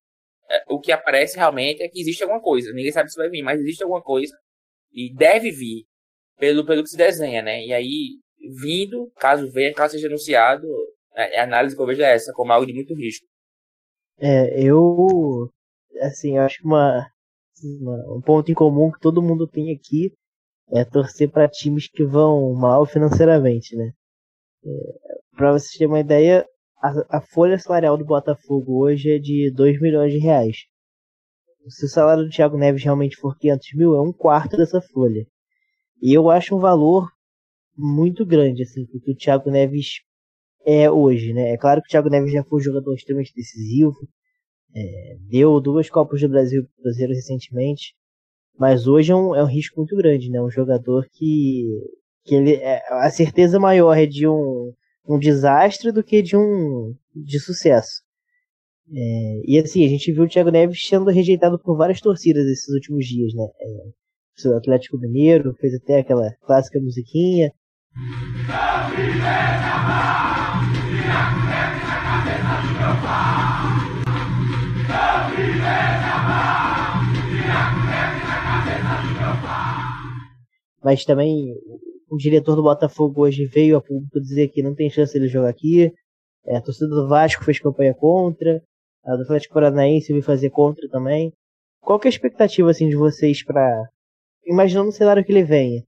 é, o que aparece realmente é que existe alguma coisa. Ninguém sabe se vai vir, mas existe alguma coisa e deve vir pelo, pelo que se desenha, né? E aí, vindo, caso venha, caso seja anunciado, a, a análise que eu vejo é essa, como algo de muito risco. É, eu. Assim, eu acho que uma, um ponto em comum que todo mundo tem aqui é torcer para times que vão mal financeiramente, né? É, para vocês terem uma ideia, a, a folha salarial do Botafogo hoje é de 2 milhões de reais. Se o salário do Thiago Neves realmente for 500 mil, é um quarto dessa folha. E eu acho um valor muito grande, assim, porque o Thiago Neves é hoje, né? É claro que o Thiago Neves já foi um jogador extremamente decisivo, é, deu duas Copas do Brasil pro Cruzeiro recentemente, mas hoje é um, é um risco muito grande, né? Um jogador que, que ele, é, a certeza maior é de um, um desastre do que de um de sucesso. É, e assim, a gente viu o Thiago Neves sendo rejeitado por várias torcidas esses últimos dias, né? É, o Atlético Mineiro fez até aquela clássica musiquinha. Mas também o diretor do Botafogo hoje veio a público dizer que não tem chance de jogar aqui. É, a torcida do Vasco fez campanha contra. A do Atlético Paranaense veio fazer contra também. Qual que é a expectativa assim de vocês para imaginando o cenário que ele venha?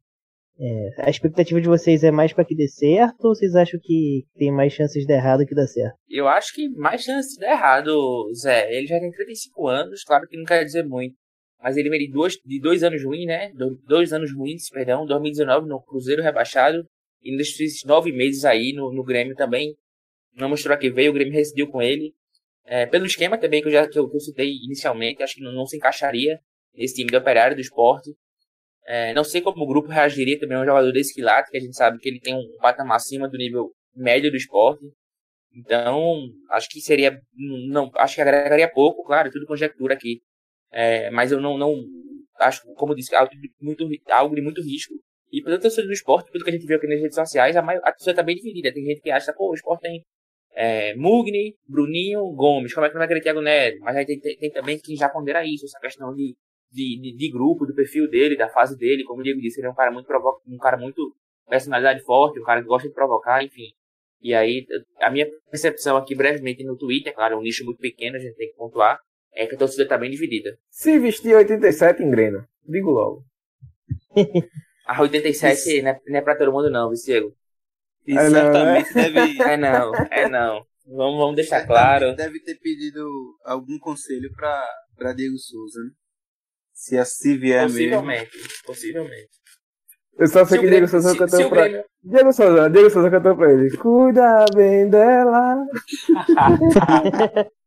É, a expectativa de vocês é mais para que dê certo ou vocês acham que tem mais chances de dar errado que dar certo? Eu acho que mais chance de dar errado, Zé. Ele já tem 35 anos, claro que não quer dizer muito. Mas ele de dois, de dois anos ruins, né? Do- Dois anos ruins, perdão. 2019 no Cruzeiro rebaixado. E nesses nove meses aí no, no Grêmio também. Não mostrou que veio, o Grêmio rescindiu com ele. É, pelo esquema também que eu já que eu, que eu citei inicialmente, acho que não, não se encaixaria nesse time do Operário do Esporte. É, não sei como o grupo reagiria também a um jogador desse quilate, que a gente sabe que ele tem um patamar acima do nível médio do esporte. Então, acho que seria. não Acho que agregaria pouco, claro, tudo conjectura aqui. É, mas eu não, não acho, como eu disse, algo de muito, algo de muito risco. E pelo torcedor do esporte, pelo que a gente viu aqui nas redes sociais, a, maior, a torcida tá bem dividida. Tem gente que acha, pô, o esporte tem é, Mugni, Bruninho, Gomes, como é que não vai querer Thiago Neves? Mas aí tem, tem, tem também quem já pondera isso, essa questão de, de, de, de grupo, do perfil dele, da fase dele. Como o Diego disse, ele é um cara muito um cara muito personalidade forte, um cara que gosta de provocar, enfim. E aí, a minha percepção aqui brevemente no Twitter, claro, é um nicho muito pequeno, a gente tem que pontuar, é que a torcida tá bem dividida. Se vestir 87 engrena. Digo logo. A 87 não é, não é pra todo mundo não, viu, Diego? E É, não, certamente deve, É não, é não. Vamos, vamos deixar claro. deve ter pedido algum conselho pra, pra Diego Souza, né? Se, a- se vier mesmo. Possivelmente, possivelmente. Eu só sei Se que Grêmio- Diego Souza se- se cantou o pra. Grêmio- Diego Souza, Diego Souza cantou pra ele. Cuida bem dela.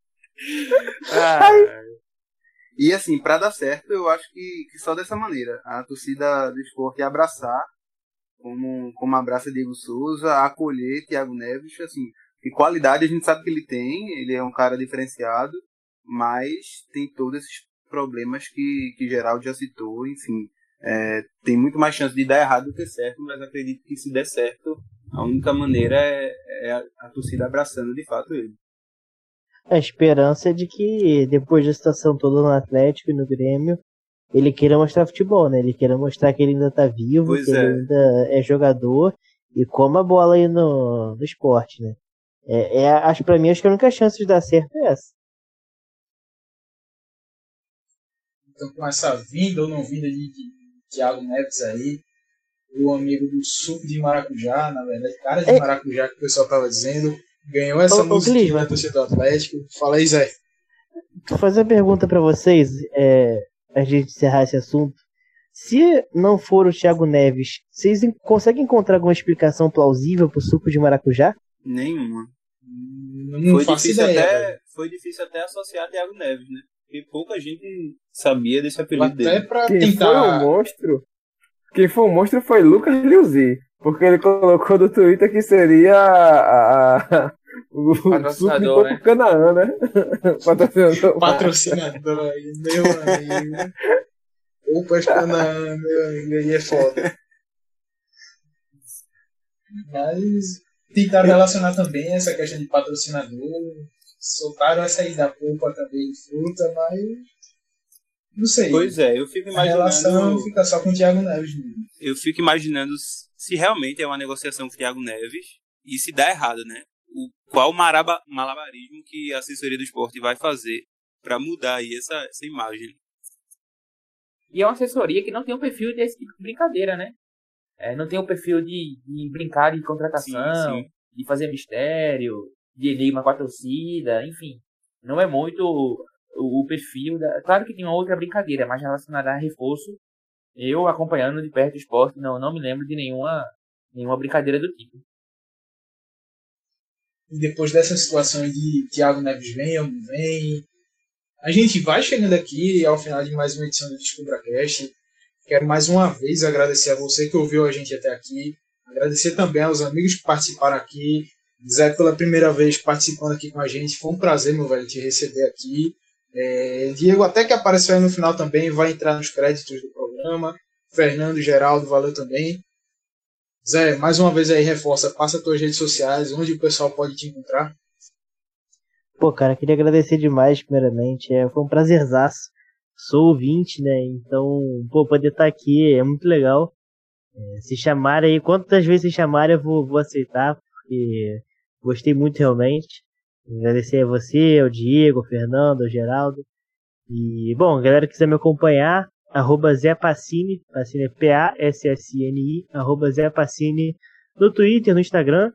E assim, pra dar certo, eu acho que, que só dessa maneira. A torcida do esporte abraçar, como, como abraça Diego Souza, acolher Thiago Neves, assim, que qualidade a gente sabe que ele tem, ele é um cara diferenciado, mas tem todos esses problemas que, que Geraldo já citou, enfim. É, tem muito mais chance de dar errado do que certo, mas acredito que se der certo, a única maneira é, é a, a, torcida abraçando de fato ele. A esperança é de que depois da situação toda no Atlético e no Grêmio, ele queira mostrar futebol, né? Ele queira mostrar que ele ainda tá vivo, pois que é. ele ainda é jogador e coma a bola aí no, no esporte, né? É, é, acho pra mim acho que a única chance de dar certo é essa. Então com essa vinda ou não vinda de, de Thiago Neves aí, o amigo do suco de maracujá, na verdade, cara de É. maracujá que o pessoal tava dizendo, ganhou essa Ô, Clisma. da torcida do Atlético. Fala aí, Zé. Vou fazer uma pergunta pra vocês, é, a gente encerrar esse assunto. Se não for o Thiago Neves, vocês conseguem encontrar alguma explicação plausível pro suco de maracujá? Nenhuma. Não foi, difícil ideia. até, velho. foi difícil até associar Thiago Neves, né? Porque pouca gente sabia desse apelido Até dele. pra Quem foi o tentar. monstro? Quem foi o monstro foi Lucas Liuzi. Porque ele colocou no Twitter que seria a, a- o suco né? Canaã, né? Patrocinador. Patrocinador aí, meu amigo. Opa, Canaã, meu amigo, aí é foda. Mas tentaram relacionar também essa questão de patrocinador. Soltaram essa aí da polpa também de fruta, mas. Não sei. Pois é, eu fico a relação imaginando. fica só com o Thiago Neves mesmo. Eu fico imaginando se realmente é uma negociação com o Thiago Neves e se dá errado, né? O, qual maraba, malabarismo que a assessoria do esporte vai fazer para mudar aí essa, essa imagem. E é uma assessoria que não tem um perfil desse tipo de brincadeira, né? É, não tem um perfil de, de brincar de contratação, Sim, sim. de fazer mistério, de enigma com a torcida, enfim. Não é muito o, o perfil da. Claro que tem uma outra brincadeira, mas relacionada a reforço. Eu, acompanhando de perto o esporte, não, não me lembro de nenhuma, nenhuma brincadeira do tipo. E depois dessa situação de Thiago Neves vem ou não vem, a gente vai chegando aqui ao final de mais uma edição do DescubraCast. Quero mais uma vez agradecer a você que ouviu a gente até aqui. Agradecer também aos amigos que participaram aqui. Zé, pela primeira vez participando aqui com a gente. Foi um prazer, meu velho, te receber aqui. É, Diego, até que apareceu aí no final também, vai entrar nos créditos do programa. Fernando, Geraldo, valeu também. Zé, mais uma vez aí reforça, passa as tuas redes sociais, onde o pessoal pode te encontrar. Pô, cara, queria agradecer demais, primeiramente. É, foi um prazerzaço. Sou ouvinte, né? Então, pô, poder estar aqui é muito legal. É, se chamarem aí, quantas vezes se chamarem eu vou, vou aceitar, porque gostei muito realmente. Agradecer a você, ao Diego, ao Fernando, ao Geraldo. E, bom, galera que quiser me acompanhar, arroba Zé Pacini, Pacini é P-A-S-S-I-N-I, arroba Zé Pacini no Twitter, no Instagram.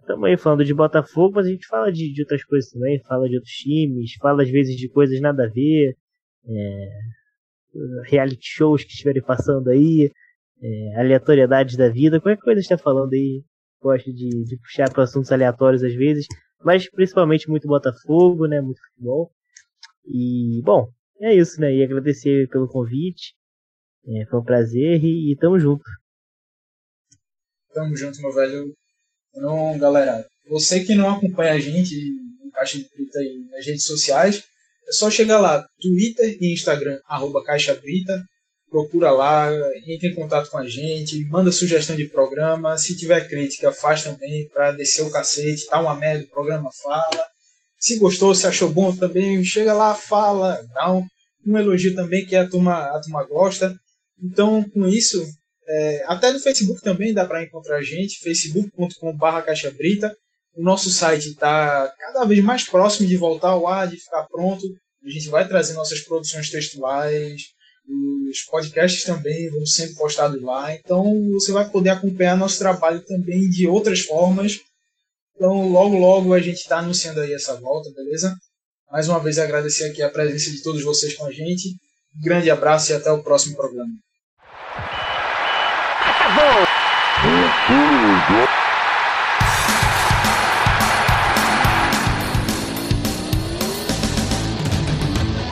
Estamos aí falando de Botafogo, mas a gente fala de, de outras coisas também, fala de outros times, fala às vezes de coisas nada a ver, é, reality shows que estiverem passando aí, é, aleatoriedades da vida, qualquer coisa está falando aí, gosto de, de puxar para assuntos aleatórios às vezes, mas principalmente muito Botafogo, né, muito futebol. E, bom, é isso, né, e agradecer pelo convite, é, foi um prazer e, e tamo junto. Tamo junto, meu velho. Então, galera, você que não acompanha a gente no Caixa Brita aí nas redes sociais, é só chegar lá, Twitter e Instagram, arroba Caixa Brita, procura lá, entre em contato com a gente, manda sugestão de programa, se tiver crítica, faz também para descer o cacete, tá uma merda, o programa fala. Se gostou, se achou bom também, chega lá, fala, dá um, um elogio também que a turma, a turma gosta. Então, com isso, é, até no Facebook também dá para encontrar a gente, facebook.com.br Caixa Brita. O nosso site está cada vez mais próximo de voltar ao ar, de ficar pronto. A gente vai trazer nossas produções textuais, os podcasts também vão sempre postados lá. Então você vai poder acompanhar nosso trabalho também de outras formas. Então logo logo a gente está anunciando aí essa volta, beleza? Mais uma vez agradecer aqui a presença de todos vocês com a gente. Um grande abraço e até o próximo programa.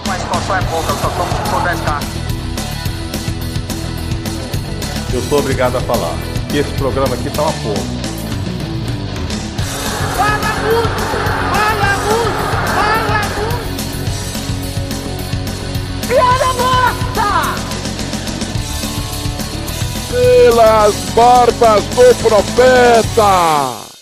Mas qual só é pouca, só tomo se for 10k. Eu sou obrigado a falar que esse programa aqui tá uma porra. Muito! Fala muito! Fala muito! Piada morta! Pelas barbas do profeta!